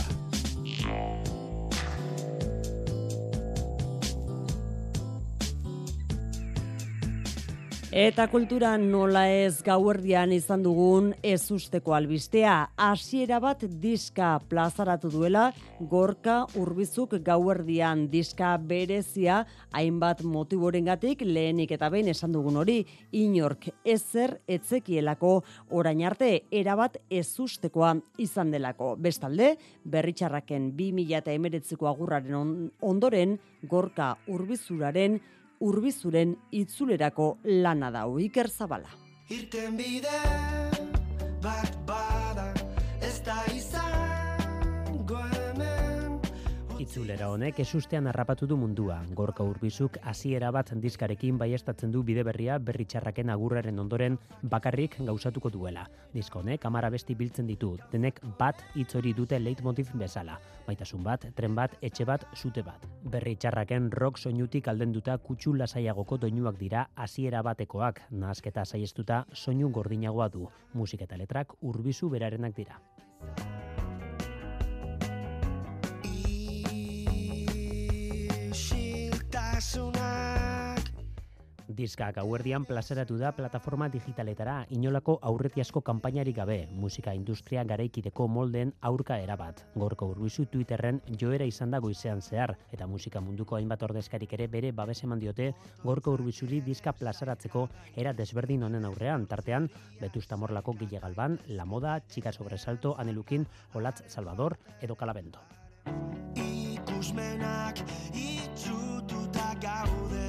Eta kultura nola ez gauerdian izan dugun ez usteko albistea. Hasiera bat diska plazaratu duela, gorka urbizuk gauerdian diska berezia, hainbat motiborengatik lehenik eta behin esan dugun hori, inork ezer etzekielako orain arte erabat ez ustekoa izan delako. Bestalde, berritxarraken 2000 emeretziko agurraren ondoren, gorka urbizuraren urbizuren itzulerako lana da Iker Zabala. Irten bide bat bada Itzulera honek esustean harrapatu du mundua. Gorka urbizuk hasiera bat diskarekin baiestatzen du bide berria berritxarraken agurraren ondoren bakarrik gauzatuko duela. Disko honek amara besti biltzen ditu, denek bat itzori dute leitmotiv bezala. Maitasun bat, tren bat, etxe bat, zute bat. Berritxarraken rock soinutik aldenduta kutsu lasaiagoko doinuak dira hasiera batekoak, nahazketa saiestuta soinu gordinagoa du. Musik eta letrak urbizu berarenak dira. Diska gauerdian plazaratu da plataforma digitaletara inolako aurretiazko kanpainarik gabe, musika industria garaikideko molden aurka erabat. Gorko urbizu Twitterren joera izan da goizean zehar, eta musika munduko hainbat ordezkarik ere bere babes eman diote gorko urbizuri diska plazaratzeko era desberdin honen aurrean, tartean Betusta Morlako Gile Galban, La Moda, Txika Sobresalto, Anelukin, Olatz Salvador, edo Kalabendo. Ikusmenak itxututa gaude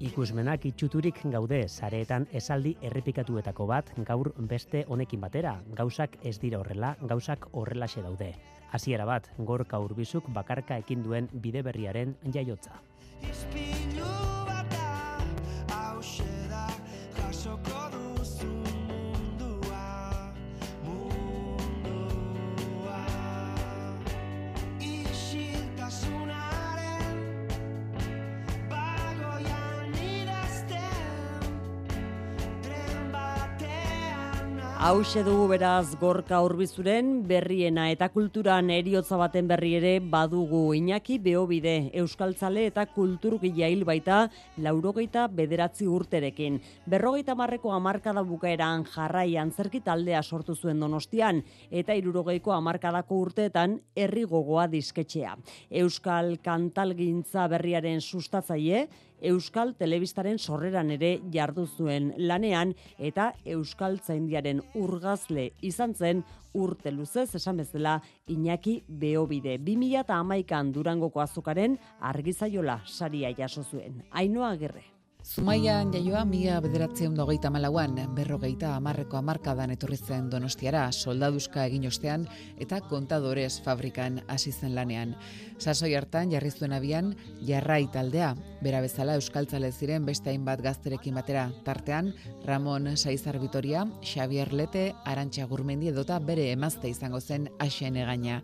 Ikusmenak itxuturik gaude sareetan esaldi errepikatuetako bat gaur beste honekin batera. Gauzak ez dira horrela, gauzak horrelaxe daude. Hasiera bat, gorka urbizuk bakarka ekin duen bide berriaren jaiotza. Hau dugu beraz gorka urbizuren berriena eta kulturan eriotza baten berri ere badugu Iñaki Beobide Euskaltzale eta kulturgila hil baita laurogeita bederatzi urterekin. Berrogeita marreko amarkada bukaeran jarraian zerki taldea sortu zuen donostian eta irurogeiko amarkadako urteetan herri gogoa disketxea. Euskal kantalgintza berriaren sustatzaile Euskal Telebistaren sorreran ere jardu zuen lanean eta Euskal Zaindiaren urgazle izan zen urte luzez esan bezala Iñaki Beobide. 2011an Durangoko azokaren argizaiola saria jaso zuen. Ainoa Gerre. Zumaian jaioa mila bederatzen dogeita malauan, berrogeita amarreko amarkadan etorri zen donostiara, soldaduzka egin ostean eta kontadores fabrikan hasi zen lanean. Sasoi hartan jarri zuen abian jarrai taldea, bera bezala euskaltzale ziren beste hainbat gazterekin batera, tartean Ramon Saizar Vitoria, Xavier Lete, Arantxa Gurmendi edota bere emazte izango zen Aixen egaina.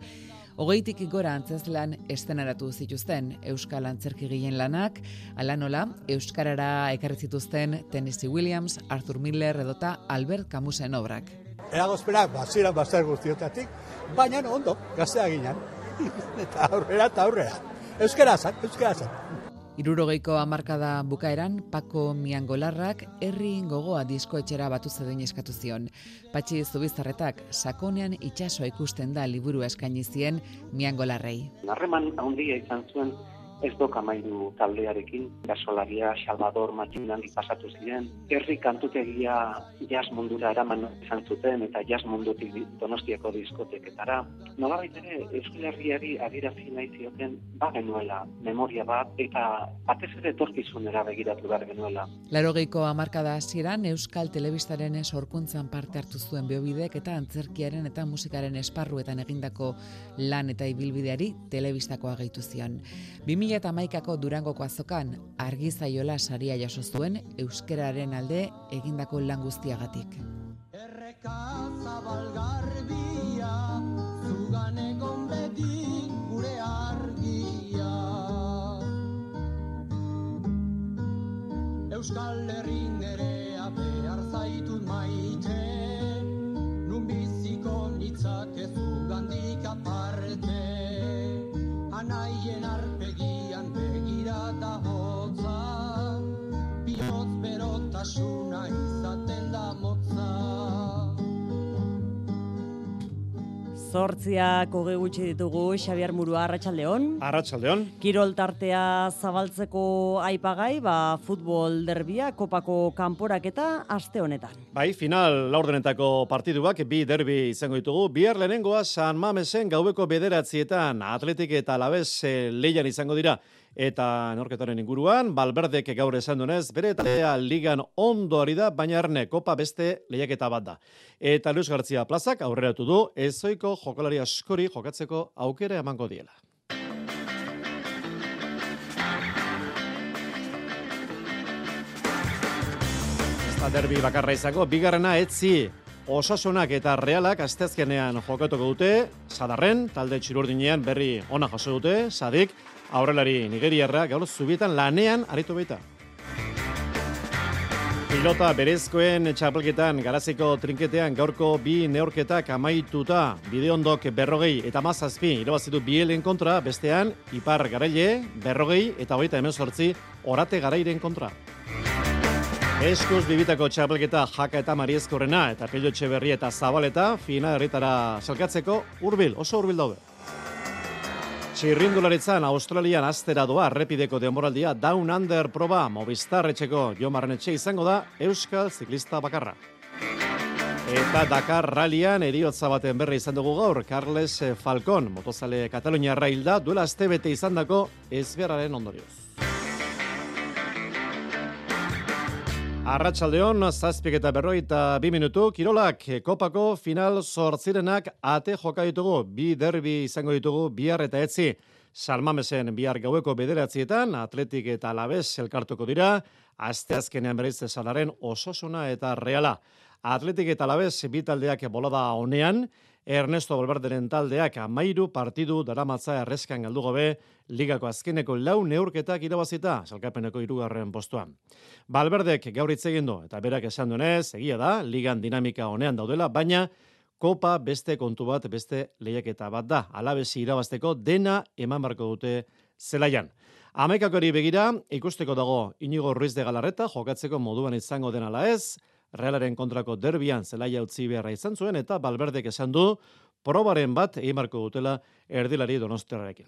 Hogeitik gora antzeslan estenaratu zituzten Euskal Antzerki gehien lanak, ala nola Euskarara ekarri zituzten Tennessee Williams, Arthur Miller edota Albert Camusen obrak. Eragozpenak baziran bazter guztiotatik, baina ondo, gaztea ginen. [laughs] eta aurrera eta aurrera. Euskara zan, euskara zan. Irurogeiko amarkada bukaeran, Pako Miangolarrak herri gogoa diskoetxera batu zedin eskatu zion. Patxi Zubizarretak sakonean itsasoa ikusten da liburu eskaini zien Miangolarrei. Harreman handia izan zuen ez dok amairu taldearekin, gasolaria, Salvador, Matxinan pasatu ziren, herri kantutegia jazz mundura eraman izan zuten eta jazz mundutik donostiako diskoteketara. Nola ere, Euskal Herriari adirazi nahi zioten ba genuela, memoria bat, eta batez ere torkizunera begiratu behar genuela. Larogeiko amarkada hasieran Euskal Telebistaren sorkuntzan parte hartu zuen beobidek eta antzerkiaren eta musikaren esparruetan egindako lan eta ibilbideari telebistakoa gehitu zion. 2000 eta maikako durangoko azokan argi zaiola saria jaso zuen euskeraren alde egindako lan guztiagatik. Erreka zabalgarbia, zugan egon beti gure argia. Euskal Herrin ere behar zaitut maite, nun biziko nitzak ez aparte, anaien arpegi berotasuna izaten da motza Zortziak hoge gutxi ditugu Xabiar Murua Arratsaldeon. Arratsaldeon. Kirol tartea zabaltzeko aipagai, ba futbol derbia kopako kanporaketa aste honetan. Bai, final laurdenetako partiduak bi derbi izango ditugu. Bihar lehenengoa San Mamesen gaueko bederatzietan Atletik eta Alabez eh, leian izango dira eta norketaren inguruan, Balberdek gaur esan dunez, bere eta ligan ondo ari da, baina erne kopa beste lehiaketa bat da. Eta Luis Gartzia plazak aurreratu du, ezoiko jokalari askori jokatzeko aukera emango diela. Ez derbi bakarra izango, bigarrena etzi Osasunak eta realak astezkenean jokatuko dute, sadarren, talde txirurdinean berri ona jaso dute, sadik, aurrelari nigeriarra gaur zubietan lanean aritu baita. Pilota berezkoen txapelketan garaziko trinketean gaurko bi neorketak amaituta bideondok berrogei eta mazazpi irabazitu bielen kontra, bestean ipar garaile berrogei eta hogeita hemen sortzi orate garairen kontra. Eskuz bibitako txapelketa jaka eta mariezkorrena eta pilotxe berri eta zabaleta fina herritara salkatzeko urbil, oso urbil daude. Txirrindularitzan Australian astera doa repideko denboraldia Down Under proba Movistar etxeko Jomarren etxe izango da Euskal ziklista bakarra. Eta Dakar Rallyan eriotza baten berri izan dugu gaur Carles Falcon, motozale Katalunia railda duela astebete izan dako ezberaren ondorioz. Arratxaldeon, zazpik eta berroi eta bi minutu, Kirolak, kopako final sortzirenak ate joka ditugu, bi derbi izango ditugu, bihar eta etzi, salmamesen bihar gaueko bederatzietan, atletik eta alabez elkartuko dira, asteazkenean berriz salaren ososuna eta reala. Atletik eta alabez bitaldeak bolada honean, Ernesto Balbarderen taldeak amairu partidu daramatza errezkan galdu gobe ligako azkeneko lau neurketak irabazita salkapeneko irugarren postuan. Balberdek gaur egin du eta berak esan duenez, egia da, ligan dinamika honean daudela, baina kopa beste kontu bat beste lehiaketa bat da. Alabesi irabazteko dena eman barko dute zelaian. Amekakori begira, ikusteko dago inigo ruiz de galarreta, jokatzeko moduan izango denala ez, Realaren kontrako derbian zelaia utzi beharra izan zuen eta Balberdek esan du probaren bat egin marko dutela erdilari donostiarrekin.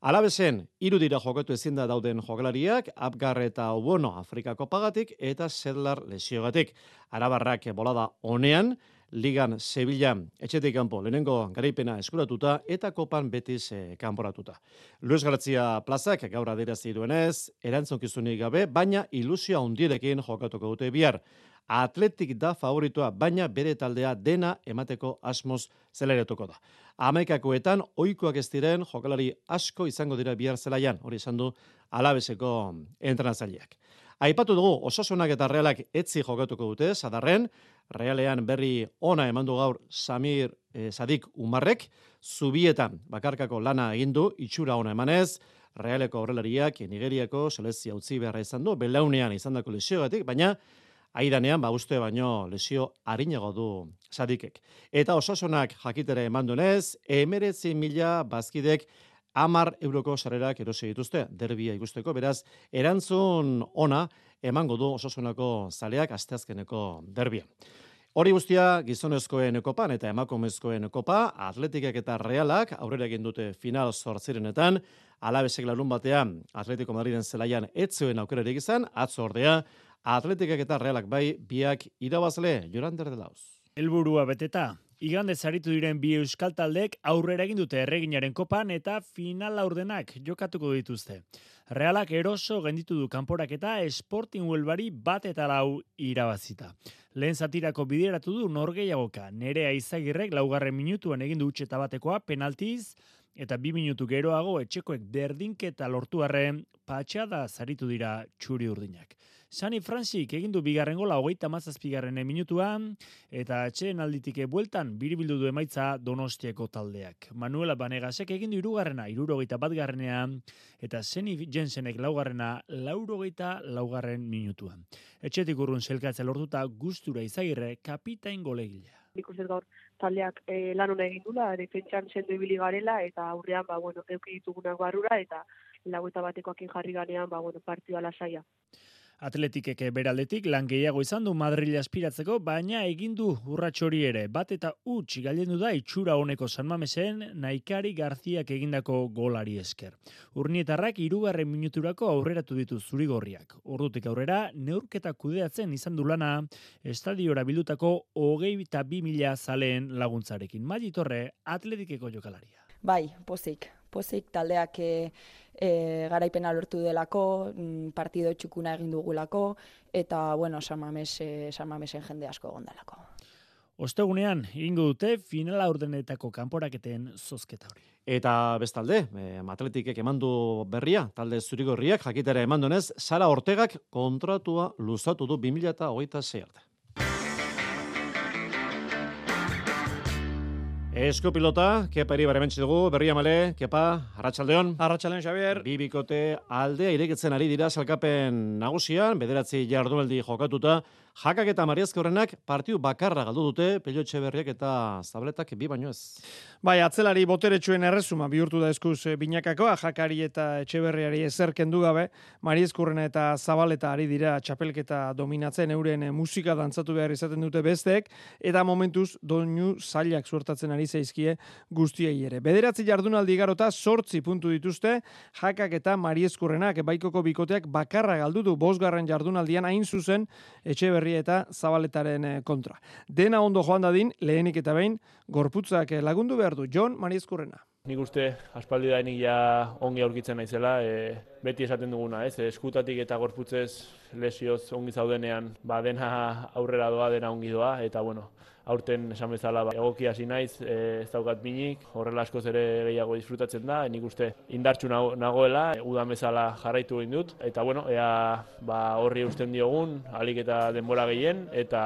Alabezen, hiru dira jokatu ezin da dauden jokalariak, Abgar eta Obono Afrikako pagatik eta Sedlar lesiogatik. Arabarrak bolada honean, Ligan Sevilla etxetik kanpo lehenengo garaipena eskuratuta eta kopan betiz e, kanporatuta. Luis García plazak gaur adirazi duenez, erantzonkizunik gabe, baina ilusioa hundirekin jokatuko dute bihar. Atletik da favoritoa, baina bere taldea dena emateko asmoz zeleretuko da. Amaikakoetan, oikoak ez diren jokalari asko izango dira bihar zelaian, hori esan du alabeseko entranazaliak. Aipatu dugu, osasunak eta realak etzi jokatuko dute, sadarren, realean berri ona emandu gaur Samir e, Sadik Umarrek, zubietan bakarkako lana egindu, itxura ona emanez, realeko horrelariak Nigeriako selezia utzi beharra izan du, belaunean izan dako baina aidanean ba uste baino lesio arinago du sadikek. Eta osasunak jakitere eman dunez, emeretzi mila bazkidek amar euroko sarrerak erosi dituzte, derbia ikusteko, beraz, erantzun ona emango du osasunako zaleak asteazkeneko derbia. Hori guztia gizonezkoen kopan eta emakumezkoen kopa, atletikak eta realak aurrera egin dute final zortzirenetan, alabesek larun batean Atletico Madriden zelaian etzuen aukerarik izan, atzo ordea, atletikak eta realak bai biak irabazle, Jorander de Lauz. Elburua beteta, Igande zaritu diren bi euskal taldek aurrera egin dute erreginaren kopan eta final laurdenak jokatuko dituzte. Realak eroso genditu du kanporak eta Sporting Huelbari bat eta lau irabazita. Lehen zatirako bideratu du norgeiagoka. Nerea izagirrek laugarren minutuan egin du utxeta batekoa penaltiz eta bi minutu geroago etxekoek berdinketa lortu arren patxada zaritu dira txuri urdinak. Sani Fransik egin du bigarren gola hogeita mazazpigarren minutuan, eta atxeen alditike bueltan biribildu du emaitza donostiako taldeak. Manuela Banegasek egin du irugarrena, irurogeita bat garrenean, eta Seni Jensenek laugarrena, laurogeita laugarren minutuan. Etxetik urrun zelkatzea lortuta gustura izagirre kapitain golegilea. Nik gaur taldeak e, lan hona egin dula, defentsan sendo ibili garela, eta aurrean, ba, bueno, euki ditugunak barrura, eta lagueta batekoakin jarri ganean, ba, bueno, partioa lasaia. Atletikeke beraldetik lan gehiago izan du Madrid aspiratzeko, baina egin du urratxori ere. Bat eta utx gailendu da itxura honeko San Mamesen Naikari Garziak egindako golari esker. Urnietarrak irugarren minuturako aurreratu ditu zurigorriak. Ordutik aurrera, neurketa kudeatzen izan du lana, estadiora bildutako hogei eta bi mila zaleen laguntzarekin. Magitorre, atletikeko jokalaria. Bai, pozik. Pozik taldeak e, e, garaipena lortu delako, mm, partido txukuna egin dugulako, eta, bueno, San Mames, e, San Mamesen jende asko gondalako. Ostegunean, ingo dute finala urdenetako kanporaketen zozketa hori. Eta bestalde, e, atletikek emandu berria, talde zurigorriak, jakitera emandonez, Sara Ortegak kontratua luzatu du 2008 arte. Esko pilota, kepa eri barementsi dugu, berria male, kepa, arratsaldeon. Arratsaldeon, Xavier. Bi bikote aldea irekitzen ari dira salkapen nagusian, bederatzi jardunaldi jokatuta, Jakak eta Mariazke horrenak partiu bakarra galdu dute, pelio berriak eta zabletak bi baino ez. Bai, atzelari boteretsuen errezuma bihurtu da eskuz eh, binakakoa, jakari eta etxeberriari ezer kendu gabe, Mariezkurrena eta zabaleta ari dira txapelketa dominatzen euren eh, musika dantzatu behar izaten dute bestek, eta momentuz doinu zailak suertatzen ari zaizkie guztiei ere. Bederatzi jardunaldi garota sortzi puntu dituzte, jakak eta Mariezkurrenak baikoko bikoteak bakarra galdu du bosgarren jardunaldian hain zuzen etxeberri eta Zabaletaren eh, kontra. Dena ondo joan dadin, lehenik eta behin, gorputzak lagundu behar du, John Mariezkurrena. Nik uste, aspaldi da ja ongi aurkitzen naizela, e, beti esaten duguna, ez? Eskutatik eta gorputzez lesioz ongi zaudenean, ba, dena aurrera doa, dena ongi doa, eta bueno, aurten esan bezala ba, egoki hasi naiz, e, ez daukat minik, horrela askoz ere gehiago disfrutatzen da, nik uste indartxu nagoela, udan bezala jarraitu egin dut, eta bueno, ea ba, horri usten diogun, alik eta denbora gehien, eta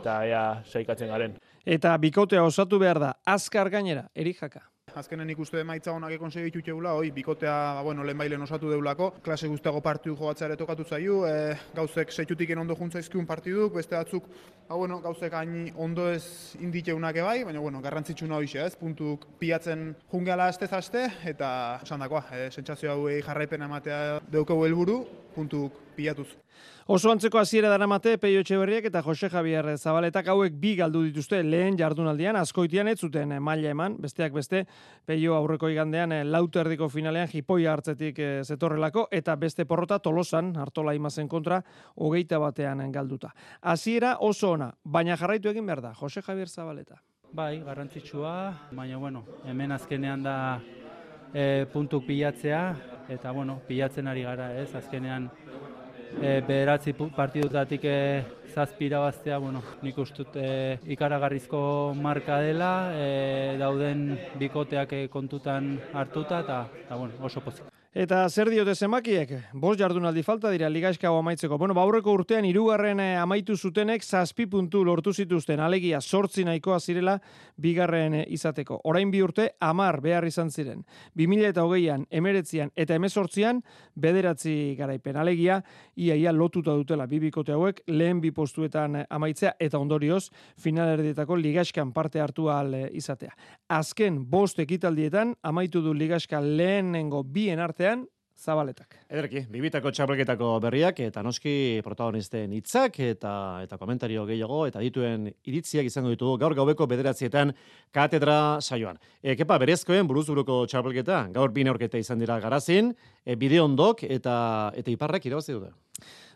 eta ea saikatzen garen. Eta bikotea osatu behar da, azkar gainera, erik jaka. Azkenen ikuste emaitza honak ekonsegitu txegula, hoi, bikotea, ba, bueno, lehen bailen osatu deulako, klase guztiago partiu joatzea ere tokatu zaiu, e, gauzek setxutik ondo juntzaizkiun partiduk, beste batzuk, ba, bueno, gauzek hain ondo ez inditeunak ebai, baina, bueno, garrantzitsuna hori ez, puntuk piatzen jungela azte zazte, eta esan dakoa, e, sentsazio hau jarraipen ematea deukau helburu, puntuk pilatuz. Oso antzeko hasiera daramate Peio Etxeberriak eta Jose Javier Zabaletak hauek bi galdu dituzte lehen jardunaldian askoitian ez zuten eh, maila eman besteak beste Peio aurreko igandean eh, lauto erdiko finalean jipoia hartzetik eh, zetorrelako eta beste porrota Tolosan Artola Imazen kontra hogeita batean galduta. Hasiera oso ona, baina jarraitu egin behar da Jose Javier Zabaleta. Bai, garrantzitsua, baina bueno, hemen azkenean da e, puntuk pilatzea eta bueno, pilatzen ari gara, ez? Azkenean e, bederatzi partidutatik e, zazpira baztea, bueno, nik ustut e, ikaragarrizko marka dela, e, dauden bikoteak kontutan hartuta, eta bueno, oso pozik. Eta zer diote zemakiek? Bost jardunaldi falta dira ligaiska amaitzeko. Bueno, baurreko urtean irugarren eh, amaitu zutenek zazpi puntu lortu zituzten alegia sortzi nahikoa zirela bigarren eh, izateko. Orain bi urte amar behar izan ziren. 2000 eta hogeian, emeretzian eta emezortzian bederatzi garaipen. Alegia, iaia lotuta dutela bibikote hauek lehen bi postuetan eh, amaitzea eta ondorioz finalerdietako ligaiskan parte hartu al izatea. Azken bost ekitaldietan amaitu du ligaska lehenengo bien artean zabaletak. Ederki, bibitako txapelketako berriak eta noski protagonisten hitzak eta eta komentario gehiago eta dituen iritziak izango ditugu gaur gaubeko bederatzietan katedra saioan. E, kepa, berezkoen buruzuruko txapelketa, gaur bine aurketa izan dira garazin, e, bide ondok eta, eta iparrak irabazi dute.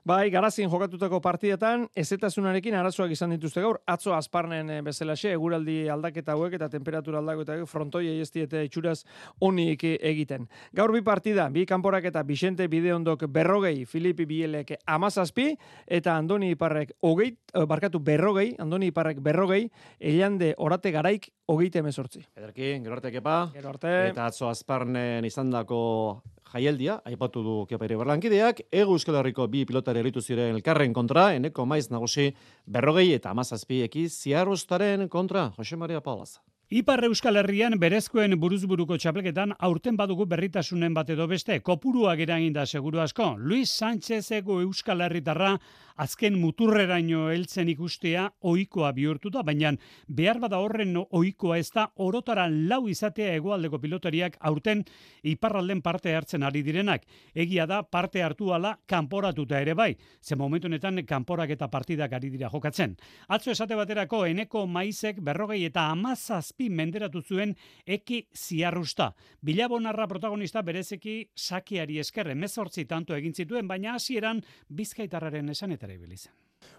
Bai, garazin jokatutako partidetan, ezetasunarekin arazoak izan dituzte gaur, atzo azparnen eh, bezalaxe, eguraldi aldaketa hauek eta temperatura aldaketa hauek frontoi eiestiete itxuraz onik egiten. Gaur bi partida, bi kanporak eta Vicente Bideondok berrogei, Filipi Bielek amazazpi, eta Andoni Iparrek ogeit, eh, barkatu berrogei, Andoni Iparrek berrogei, elande orate garaik ogeite emezortzi. Ederki, gero arte kepa. Gero arte. Eta atzo azparnen izandako jaialdia, aipatu du kepaire berlankideak, egu euskal herriko bi pilotari eritu ziren elkarren kontra, eneko maiz nagusi berrogei eta amazazpi ekiz ziarrostaren kontra, Jose Maria Paulaza. Ipar Euskal Herrian berezkoen buruzburuko txapleketan aurten badugu berritasunen bat edo beste, kopuruak eragin da seguru asko. Luis Sánchez ego Euskal Herritarra azken muturreraino heltzen ikustea ohikoa bihurtuta, baina behar bada horren ohikoa ez da orotara lau izatea egoaldeko pilotariak aurten iparralden parte hartzen ari direnak. Egia da parte hartu ala kanporatuta ere bai, ze momentu honetan kanporak eta partidak ari dira jokatzen. Atzo esate baterako eneko maizek berrogei eta amazaz zazpi menderatu zuen eki ziarrusta. Bilabonarra protagonista berezeki sakiari eskerre mezortzi tanto egin zituen, baina hasieran bizkaitarraren esanetara ibilizen.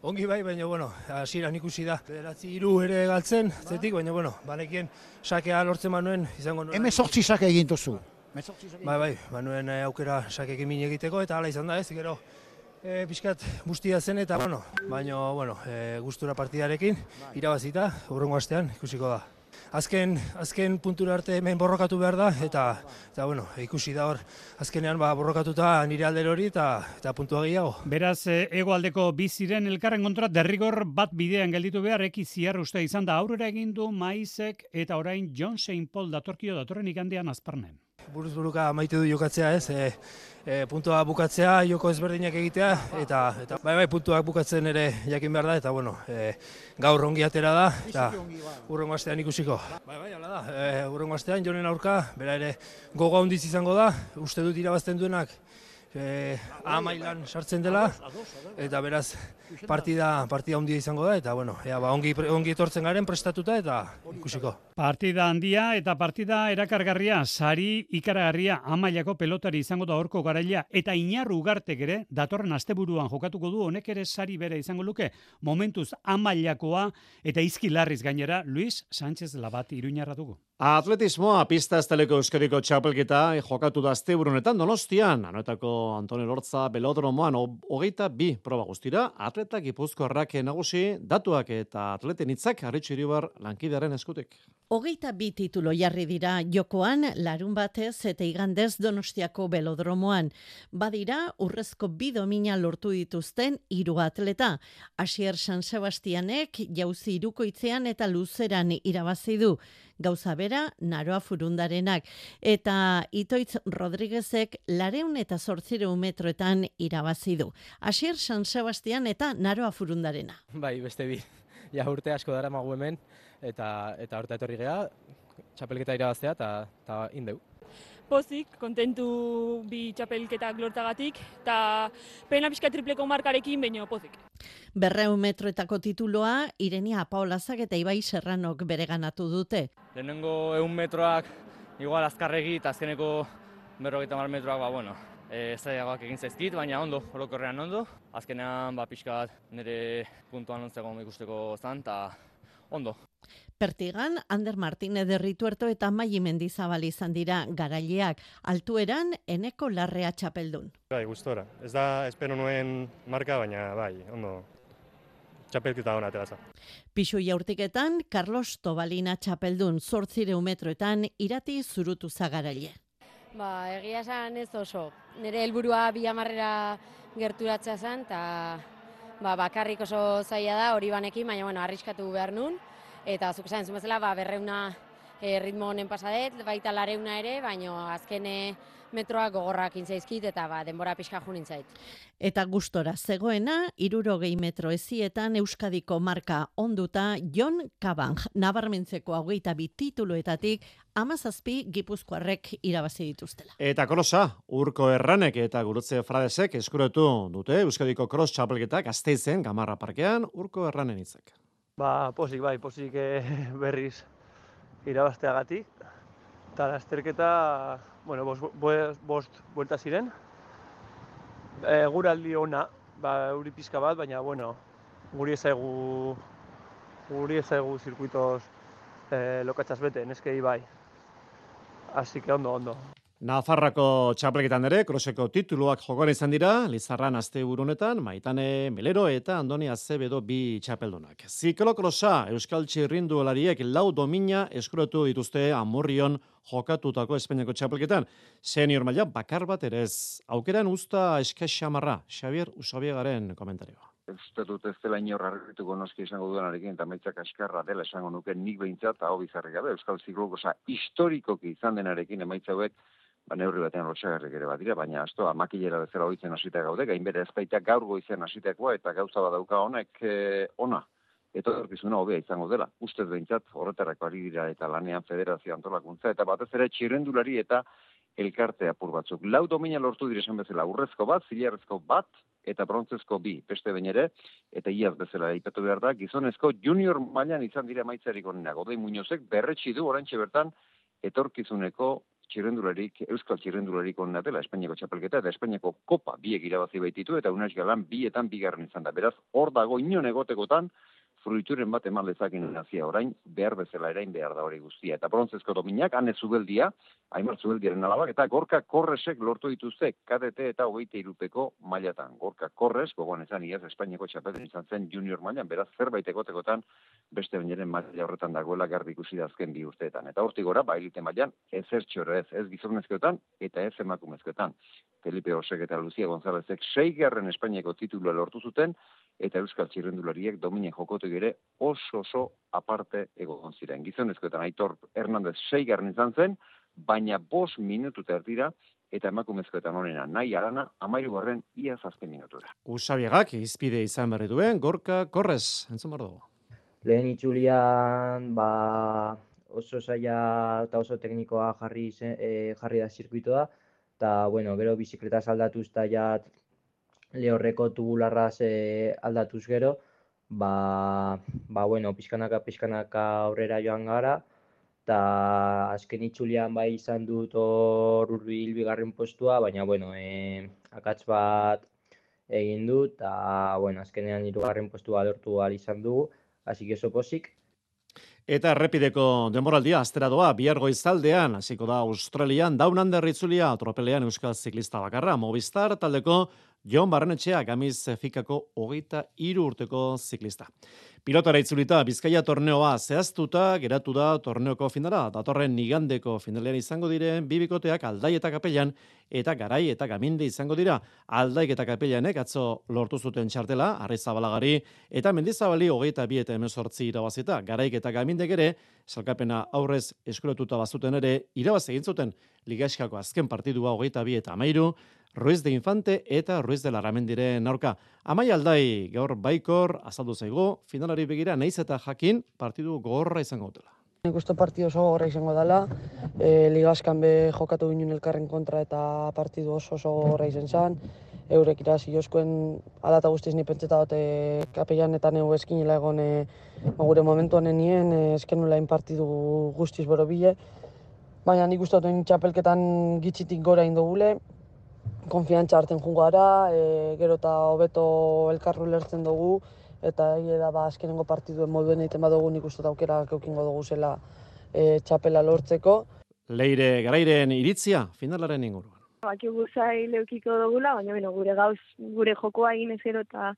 Ongi bai, baina bueno, hasieran ikusi da. Bederatzi hiru ere galtzen, zetik, baina bueno, banekien sakea lortzen manuen izango nuen. Hemen sortzi sake egin tozu. Bai, bai, manuen eh, aukera sakekin min egiteko, eta hala izan da ez, gero E, Piskat bustia zen eta, bueno, baina, bueno, e, gustura partidarekin, irabazita, urrengo astean, ikusiko da azken, azken puntura arte hemen borrokatu behar da, eta, eta bueno, ikusi da hor, azkenean ba, borrokatuta nire alder hori eta, eta puntua gehiago. Beraz, e, egoaldeko biziren elkarren kontra derrigor bat bidean gelditu behar, eki ziar uste izan da aurrera egindu maizek eta orain John St. Paul datorkio datorren ikandean azparnen buruz buruka maite du jokatzea, ez? E, e, puntua bukatzea, joko ezberdinak egitea, eta, eta bai bai puntuak bukatzen ere jakin behar da, eta bueno, e, gaur ongi atera da, eta urrengo astean ikusiko. Bai bai, hala da, e, urrengo astean jonen aurka, bera ere gogo handiz izango da, uste dut irabazten duenak, e, amailan sartzen dela. Eta beraz partida partida handia izango da eta bueno ea, ba, ongi ongi etortzen garen prestatuta eta ikusiko. Partida handia eta partida erakargarria sari ikaragarria amailako pelotari izango da horko garaila eta inarru ugartek ere datorren asteburuan jokatuko du honek ere sari bere izango luke. Momentuz amailakoa eta izkilarriz gainera Luis Sánchez Labat iruñarra dugu. Atletismoa pista esteleko euskariko txapelketa jokatu da azte burunetan donostian. Anoetako Antone Lortza belodromoan hogeita bi proba guztira. Atletak ipuzko arrake nagusi, datuak eta atleten itzak harritxu iribar lankidaren eskutik. Hogeita bi titulo jarri dira jokoan, larun batez eta igandez donostiako belodromoan. Badira, urrezko bi domina lortu dituzten hiru atleta. Asier San Sebastianek jauzi irukoitzean eta luzeran irabazi du gauza bera naroa furundarenak. Eta itoitz Rodriguezek lareun eta zortzireun metroetan irabazi du. Asier San Sebastian eta naroa furundarena. Bai, beste bi. [laughs] Ja urte asko dara magu hemen, eta, eta urte etorri geha, txapelketa irabaztea eta, eta indeu pozik, kontentu bi txapelketak lortagatik, eta pena pixka tripleko markarekin, baino pozik. Berreun metroetako tituloa, Irenia Paolazak eta Ibai Serranok bereganatu dute. Lehenengo eun metroak, igual azkarregi, eta azkeneko berrogeita mar metroak, ba, bueno, e, zaiagoak egin zaizkit, baina ondo, orokorrean ondo. Azkenean, ba, pixka bat, nire puntuan ontzeko ikusteko zan, eta ondo. Pertigan, Ander Martínez de Rituerto eta Mai Mendizabal izan dira garaileak altueran eneko larrea txapeldun. Bai, gustora. Ez da espero nuen marka, baina bai, ondo txapelketa hona teraza. Pixu jaurtiketan, Carlos Tobalina txapeldun, sortzire metroetan irati zurutu zagaraile. Ba, egia esan ez oso. Nire helburua bi amarrera gerturatzea zen, eta ba, bakarrik oso zaila da hori banekin, baina bueno, arriskatu behar nun. Eta zuk esan zumezela, ba, berreuna e, ritmo honen pasadet, baita lareuna ere, baina azkene metroak gogorrak intzaizkit eta ba, denbora pixka junin zait. Eta gustora zegoena, irurogei metro ezietan Euskadiko marka onduta Jon Kabang, nabarmentzeko hogeita bi tituluetatik, amazazpi gipuzkoarrek irabazi dituztela. Eta korosa, urko erranek eta gurutze fradesek eskuretu dute Euskadiko cross txapelketak azteizen gamarra parkean urko erranen itzak. Ba, posik bai, posik eh, [laughs] berriz irabazteagatik. Eta lasterketa, bueno, bost, bost, bost buelta ziren. E, guraldi ona, ba, euri pizka bat, baina, bueno, guri ezaigu, guri ezaigu zirkuitoz e, lokatzaz bete, neskei bai. Así que ondo, ondo. Nafarrako txapelketan ere, kroseko tituluak jokoan izan dira, Lizarran azte honetan, Maitane Melero eta Andoni Azebedo bi txapeldunak. Ziklo krosa, Euskal Txirrindu olariek lau domina eskuretu dituzte amurrion jokatutako Espainiako txapelketan. Senior maila bakar bat ere ez. Aukeran usta eskaxamarra, Xavier Usabiegaren komentarioa. Uste dut ez dela inor argituko noski izango duenarekin, eta maitzak askarra dela esango nuke nik behintzat, eta hau bizarri gabe, Euskal Ziklokosa historikoki izan denarekin emaitzauek, ba, neurri batean lotxagarrik ere badira, baina asto, amakilera bezala hoitzen hasita gaude, gain bere ezpaita gaur goizen hasitekoa eta gauza badauka honek e, ona. Eta horkizuna hobea izango dela. Ustez behintzat, horretarako ari dira eta lanean federazio antolakuntza, eta batez ere txirrendulari eta elkarte apur batzuk. Lau domina lortu direzen bezala, urrezko bat, zilarrezko bat, eta brontzezko bi, beste bain ere, eta iaz bezala ipatu behar da, gizonezko junior mailan izan dira maitzarik onena. Godei Muñozek berretsi du orantxe bertan, etorkizuneko txirrendularik, euskal txirrendularik onna dela Espainiako txapelketa eta Espainiako kopa biek irabazi baititu eta unaz galan bietan bigarren izan da. Beraz, hor dago inon egotekotan, fruituren bat eman lezakin nazia orain, behar bezala erain behar da hori guztia. Eta brontzezko dominak, ane zubeldia, aimar zubeldiaren alabak, eta gorka korresek lortu dituzte, KDT eta hogeite irupeko mailatan. Gorka korres, gogoan ezan iaz, Espainiako txapelten izan zen junior mailan, beraz, zerbait egotekotan, beste bainaren maila horretan dagoela garbi ikusi da azken bi urteetan. Eta hortik gora, ba, elite mailan, ez ez, ez gizonezkoetan, eta ez emakumezkoetan. Felipe Osek eta Lucia Gonzálezek seigarren Espainiako titulua lortu zuten, eta Euskal Txirrendulariek dominen jokotek ere oso oso aparte egon ziren. Gizonezkoetan Aitor Hernandez seigarren izan zen, baina bos minutu tertira, eta emakumezkoetan honena nahi arana, amairu garren ia zazken minutura. Usabiegak izpide izan berri duen, gorka korrez, entzun bardo. Lehen itxulian, ba, oso zaila eta oso teknikoa jarri, zen, e, jarri da zirkuitoa, eta, bueno, gero bizikleta aldatuz eta ja lehorreko tubularraz e, aldatuz gero, ba, ba, bueno, pizkanaka, pizkanaka aurrera joan gara, eta azken itxulian bai izan dut hor urbil bigarren postua, baina, bueno, e, akatz bat egin dut, eta, bueno, azkenean hirugarren postua lortu ahal izan dugu, hasi que posik. Eta errepideko denboraldia astera doa bihar hasiko da Australian Down Under itzulia tropelean euskal ziklista bakarra Movistar taldeko Jon Barrenetxea gamiz fikako hogeita iru urteko ziklista. Pilotara itzulita Bizkaia torneoa zehaztuta geratu da torneoko finala. Datorren nigandeko finalean izango diren bibikoteak aldai eta kapelan eta garai eta gaminde izango dira. Aldaik eta kapelanek atzo lortu zuten txartela, arri zabalagari eta mendizabali hogeita bi eta emezortzi irabazita. Garaik eta gamindek ere, salkapena aurrez eskuretuta bazuten ere, irabaz egin zuten ligaskako azken partidua hogeita bi eta amairu, Ruiz de Infante eta Ruiz de Larramendiren aurka. Amai aldai gaur baikor azaldu zaigu, finalari begira naiz eta jakin partidu gogorra izango dutela. Nik uste partidu oso gogorra izango dela, e, ligazkan be jokatu ginen elkarren kontra eta partidu oso oso gogorra izan zen. Eurek irazi jozkoen alata guztiz ni pentseta dute kapeian eta neu eskinila egon e, gure momentu honen nien, e, esken partidu guztiz boro bile. Baina nik uste dut txapelketan gitzitik gora indogule, konfiantza hartzen jungo gara, e, gero eta hobeto elkarru lertzen dugu, eta hile da ba, azkenengo partiduen moduen egiten badugu nik uste aukera keukingo dugu zela e, txapela lortzeko. Leire garairen iritzia finalaren inguruan. Baki guzai leukiko dugula, baina bueno, gure gauz, gure jokoa egin ezero eta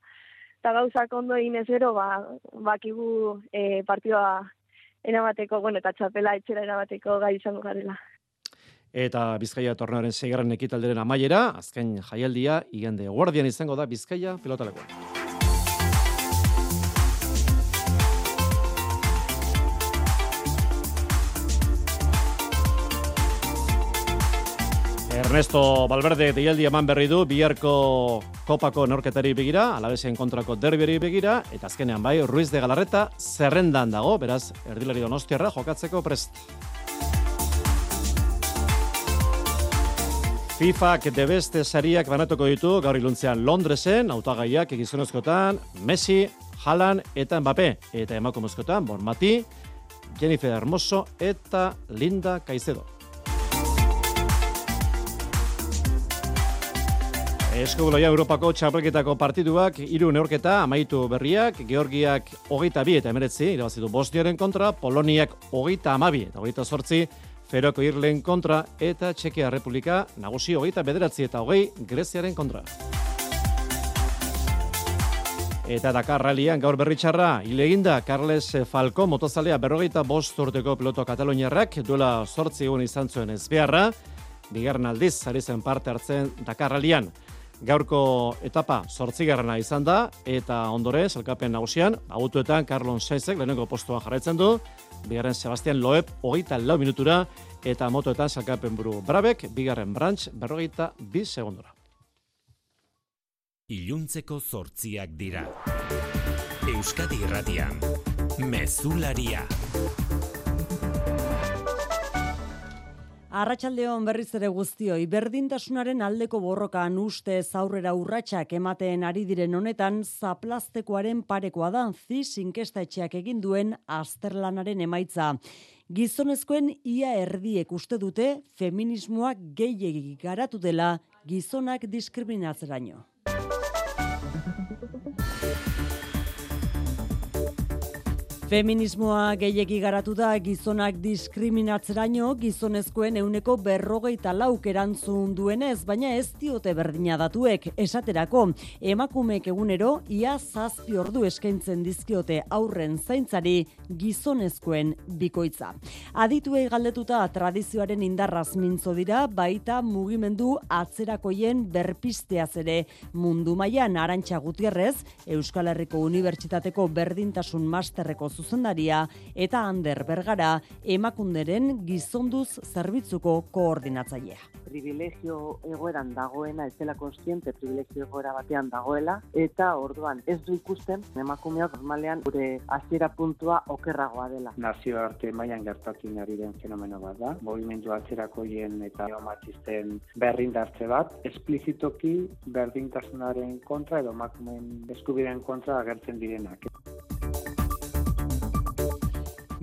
eta gauzak ondo egin ezero, ba, bakigu e, partidua erabateko, bueno, eta txapela etxera erabateko gai izango garela. Eta Bizkaia torneoaren seigarren ekitalderen amaiera, azken jaialdia, igande guardian izango da Bizkaia pilotalekoa. Ernesto Valverde deialdi eman berri du biharko kopako norketari begira, alabesien kontrako derberi begira, eta azkenean bai, Ruiz de Galarreta zerrendan dago, beraz, erdilari donostiarra jokatzeko prest. FIFAk debeste sariak banatuko ditu gaur iluntzean Londresen, autagaiak egizunezkotan, Messi, Haaland eta Mbappé, eta emakumezkotan, Bon Mati, Jennifer Hermoso eta Linda Caicedo. Eskubloia Europako txapelketako partiduak hiru neorketa amaitu berriak, Georgiak hogeita bi eta emeretzi, irabazitu Bosniaren kontra, Poloniak hogeita amabi eta hogeita sortzi, Feroko Irlen kontra eta Txekia Republika nagusi hogeita bederatzi eta hogei Greziaren kontra. Eta Dakar Rallyan gaur berritxarra, ileginda Carles Falco motozalea berrogeita bost urteko piloto kataloniarrak duela sortzi egun izan zuen ezbeharra, bigarren aldiz, ari zen parte hartzen Dakar Rallyan. Gaurko etapa sortzigarrena izan da, eta ondore, zelkapen nagusian, autuetan Carlon Sainzek lehenengo postua jarraitzen du, bigarren Sebastian Loeb, hogeita lau minutura, eta motoetan zelkapen buru Brabek, bigarren Branch, berrogeita bi segundura. Iluntzeko zortziak dira. Euskadi Irratian, Mezularia. Arratxaldeon berriz ere guztioi, berdintasunaren aldeko borrokan uste aurrera urratsak ematen ari diren honetan, zaplaztekoaren parekoa da, zis inkestaetxeak egin duen azterlanaren emaitza. Gizonezkoen ia erdiek uste dute feminismoak gehiagik garatu dela gizonak diskriminatzeraino. Feminismoa gehiegi garatu da gizonak diskriminatzeraino gizonezkoen euneko berrogeita lauk erantzun duenez, baina ez diote berdina datuek. Esaterako, emakumeek egunero ia zazpi ordu eskaintzen dizkiote aurren zaintzari gizonezkoen bikoitza. Adituei galdetuta tradizioaren indarraz mintzo dira, baita mugimendu atzerakoien berpisteaz ere mundu mailan arantxa gutierrez, Euskal Herriko Unibertsitateko berdintasun masterreko zuzendaria eta Ander Bergara emakunderen gizonduz zerbitzuko koordinatzailea. Privilegio egoeran dagoena, ez dela konstiente privilegio egoera batean dagoela, eta orduan ez du ikusten emakumeak normalean gure hasiera puntua okerragoa dela. Nazio arte mailan gertatzen ari den fenomeno bat da, movimendu atzerakoien eta neomatisten berrindartze bat, esplizitoki berdintasunaren kontra edo emakumeen eskubideen kontra agertzen direnak.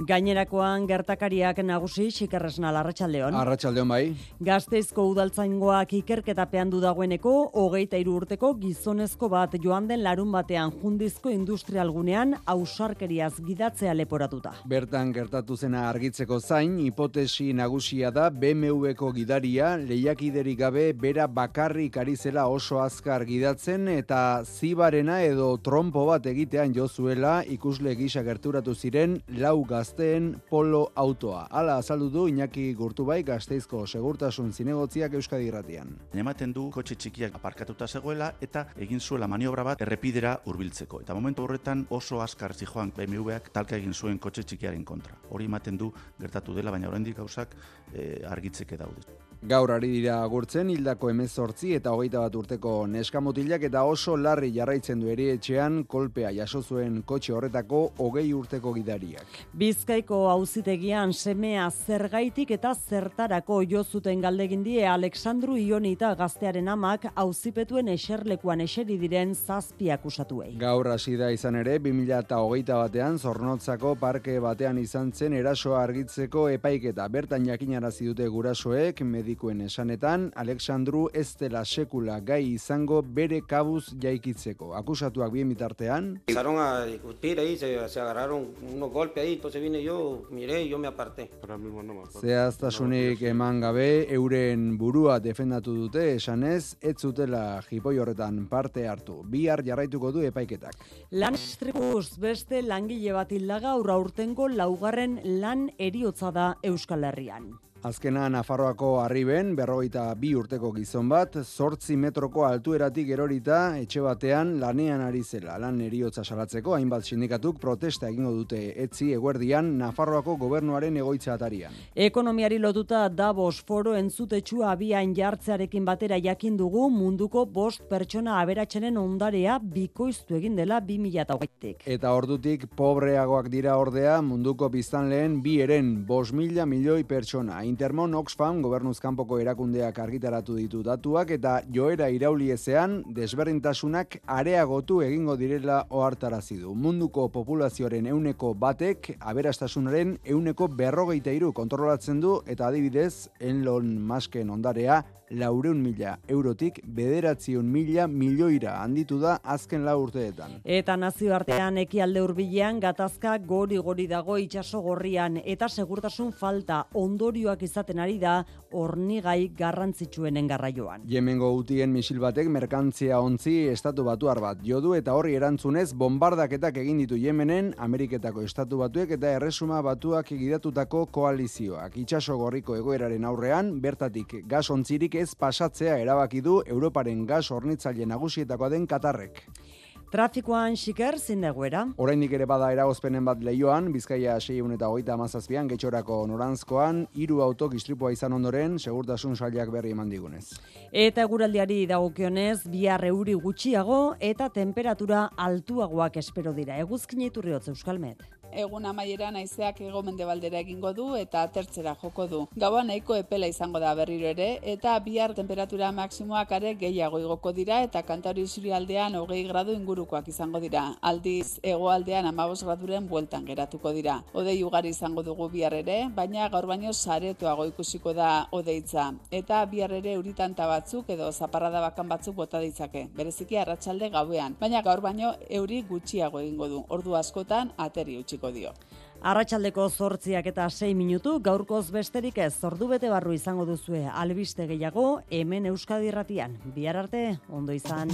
Gainerakoan gertakariak nagusi xikerresna larratxaldeon. Arratxaldeon bai. Gazteizko udaltzaingoak ikerketapean du dagoeneko, hogeita iru urteko gizonezko bat joan den larun batean jundizko industrialgunean ausarkeriaz gidatzea leporatuta. Bertan gertatu zena argitzeko zain, hipotesi nagusia da BMW-ko gidaria lehiakiderik gabe bera bakarrik ari zela oso azkar gidatzen eta zibarena edo trompo bat egitean jozuela ikusle gisa gerturatu ziren lau gaz gazteen polo autoa. Hala azaldu du Iñaki Gurtubai gazteizko segurtasun zinegotziak Euskadi Irratian. Ematen du kotxe txikiak aparkatuta zegoela eta egin zuela maniobra bat errepidera hurbiltzeko. Eta momentu horretan oso askar zijoan BMWak talka egin zuen kotxe txikiaren kontra. Hori ematen du gertatu dela, baina oraindik gauzak e, argitzeke daude. Gaur ari dira agurtzen hildako emezortzi eta hogeita bat urteko neskamotilak eta oso larri jarraitzen du etxean kolpea jaso zuen kotxe horretako hogei urteko gidariak. Bizkaiko auzitegian semea zergaitik eta zertarako jo zuten galdegin die Alexandru Ionita gaztearen amak auzipetuen eserlekuan eseri diren zazpi akusatuei. Gaur hasi da izan ere 2008 batean zornotzako parke batean izan zen erasoa argitzeko epaiketa bertan jakinarazi dute gurasoek medi medikuen esanetan, Alexandru ez dela sekula gai izango bere kabuz jaikitzeko. Akusatuak bien bitartean. Empezaron a discutir ahí, se, se agarraron unos golpes ahí, entonces vine yo, miré, yo me aparté. Zehaztasunik eman gabe, euren burua defendatu dute, esanez, ez zutela jipoi horretan parte hartu. Bihar jarraituko du epaiketak. Lan estribuz beste langile bat hildaga aurra urtengo laugarren lan eriotza da Euskal Herrian. Azkena Nafarroako arriben, berrogeita bi urteko gizon bat, sortzi metroko altueratik erorita etxe batean lanean ari zela. Lan eriotza salatzeko, hainbat sindikatuk protesta egingo dute etzi eguerdian Nafarroako gobernuaren egoitza atarian. Ekonomiari lotuta Davos foro entzutetsua abian jartzearekin batera jakin dugu munduko bost pertsona aberatsenen ondarea bikoiztu egin dela 2008tik. Eta ordutik pobreagoak dira ordea munduko biztanleen bi eren bost mila milioi pertsona. Intermon Oxfam gobernuzkanpoko erakundeak argitaratu ditu datuak eta joera irauli ezean desberdintasunak areagotu egingo direla ohartarazi du. Munduko populazioaren euneko batek aberastasunaren euneko berrogeita iru kontrolatzen du eta adibidez Elon Musken ondarea laureun mila eurotik bederatziun mila milioira handitu da azken lau urteetan. Eta nazioartean ekialde hurbilean gatazka gori gori dago itsaso gorrian eta segurtasun falta ondorioak izaten ari da hornigai garrantzitsuenen garraioan. Yemengo utien misil batek merkantzia ontzi estatu batuar bat jodu eta horri erantzunez bombardaketak egin ditu Yemenen Ameriketako estatu batuek eta erresuma batuak egidatutako koalizioak. Itsaso gorriko egoeraren aurrean bertatik gas ontzirik ez pasatzea erabaki du Europaren gas hornitzaile nagusietakoa den Katarrek. Trafikoan xiker zindeguera. Oraindik ere bada eragozpenen bat leioan, Bizkaia 6 eta hogeita amazazpian, getxorako norantzkoan, hiru auto istripua izan ondoren, segurtasun sailak berri eman digunez. Eta eguraldiari dagokionez, bihar euri gutxiago eta temperatura altuagoak espero dira. Eguzkin iturri hotz Euskalmet egun amaiera naizeak ego mendebaldera egingo du eta atertzera joko du. Gaua nahiko epela izango da berriro ere eta bihar temperatura maksimoak are gehiago igoko dira eta kantauri zuri aldean hogei gradu ingurukoak izango dira. Aldiz hegoaldean amabos graduren bueltan geratuko dira. Odei ugari izango dugu bihar ere, baina gaur baino saretoago ikusiko da odeitza. Eta bihar ere euritanta batzuk edo zaparrada bakan batzuk bota ditzake. Bereziki arratsalde gauean, baina gaur baino euri gutxiago egingo du. Ordu askotan ateri utzi eskainiko dio. Arratxaldeko zortziak eta 6 minutu, gaurkoz besterik ez, zordu bete barru izango duzue, albiste gehiago, hemen Euskadi ratian. Bihar arte, ondo izan.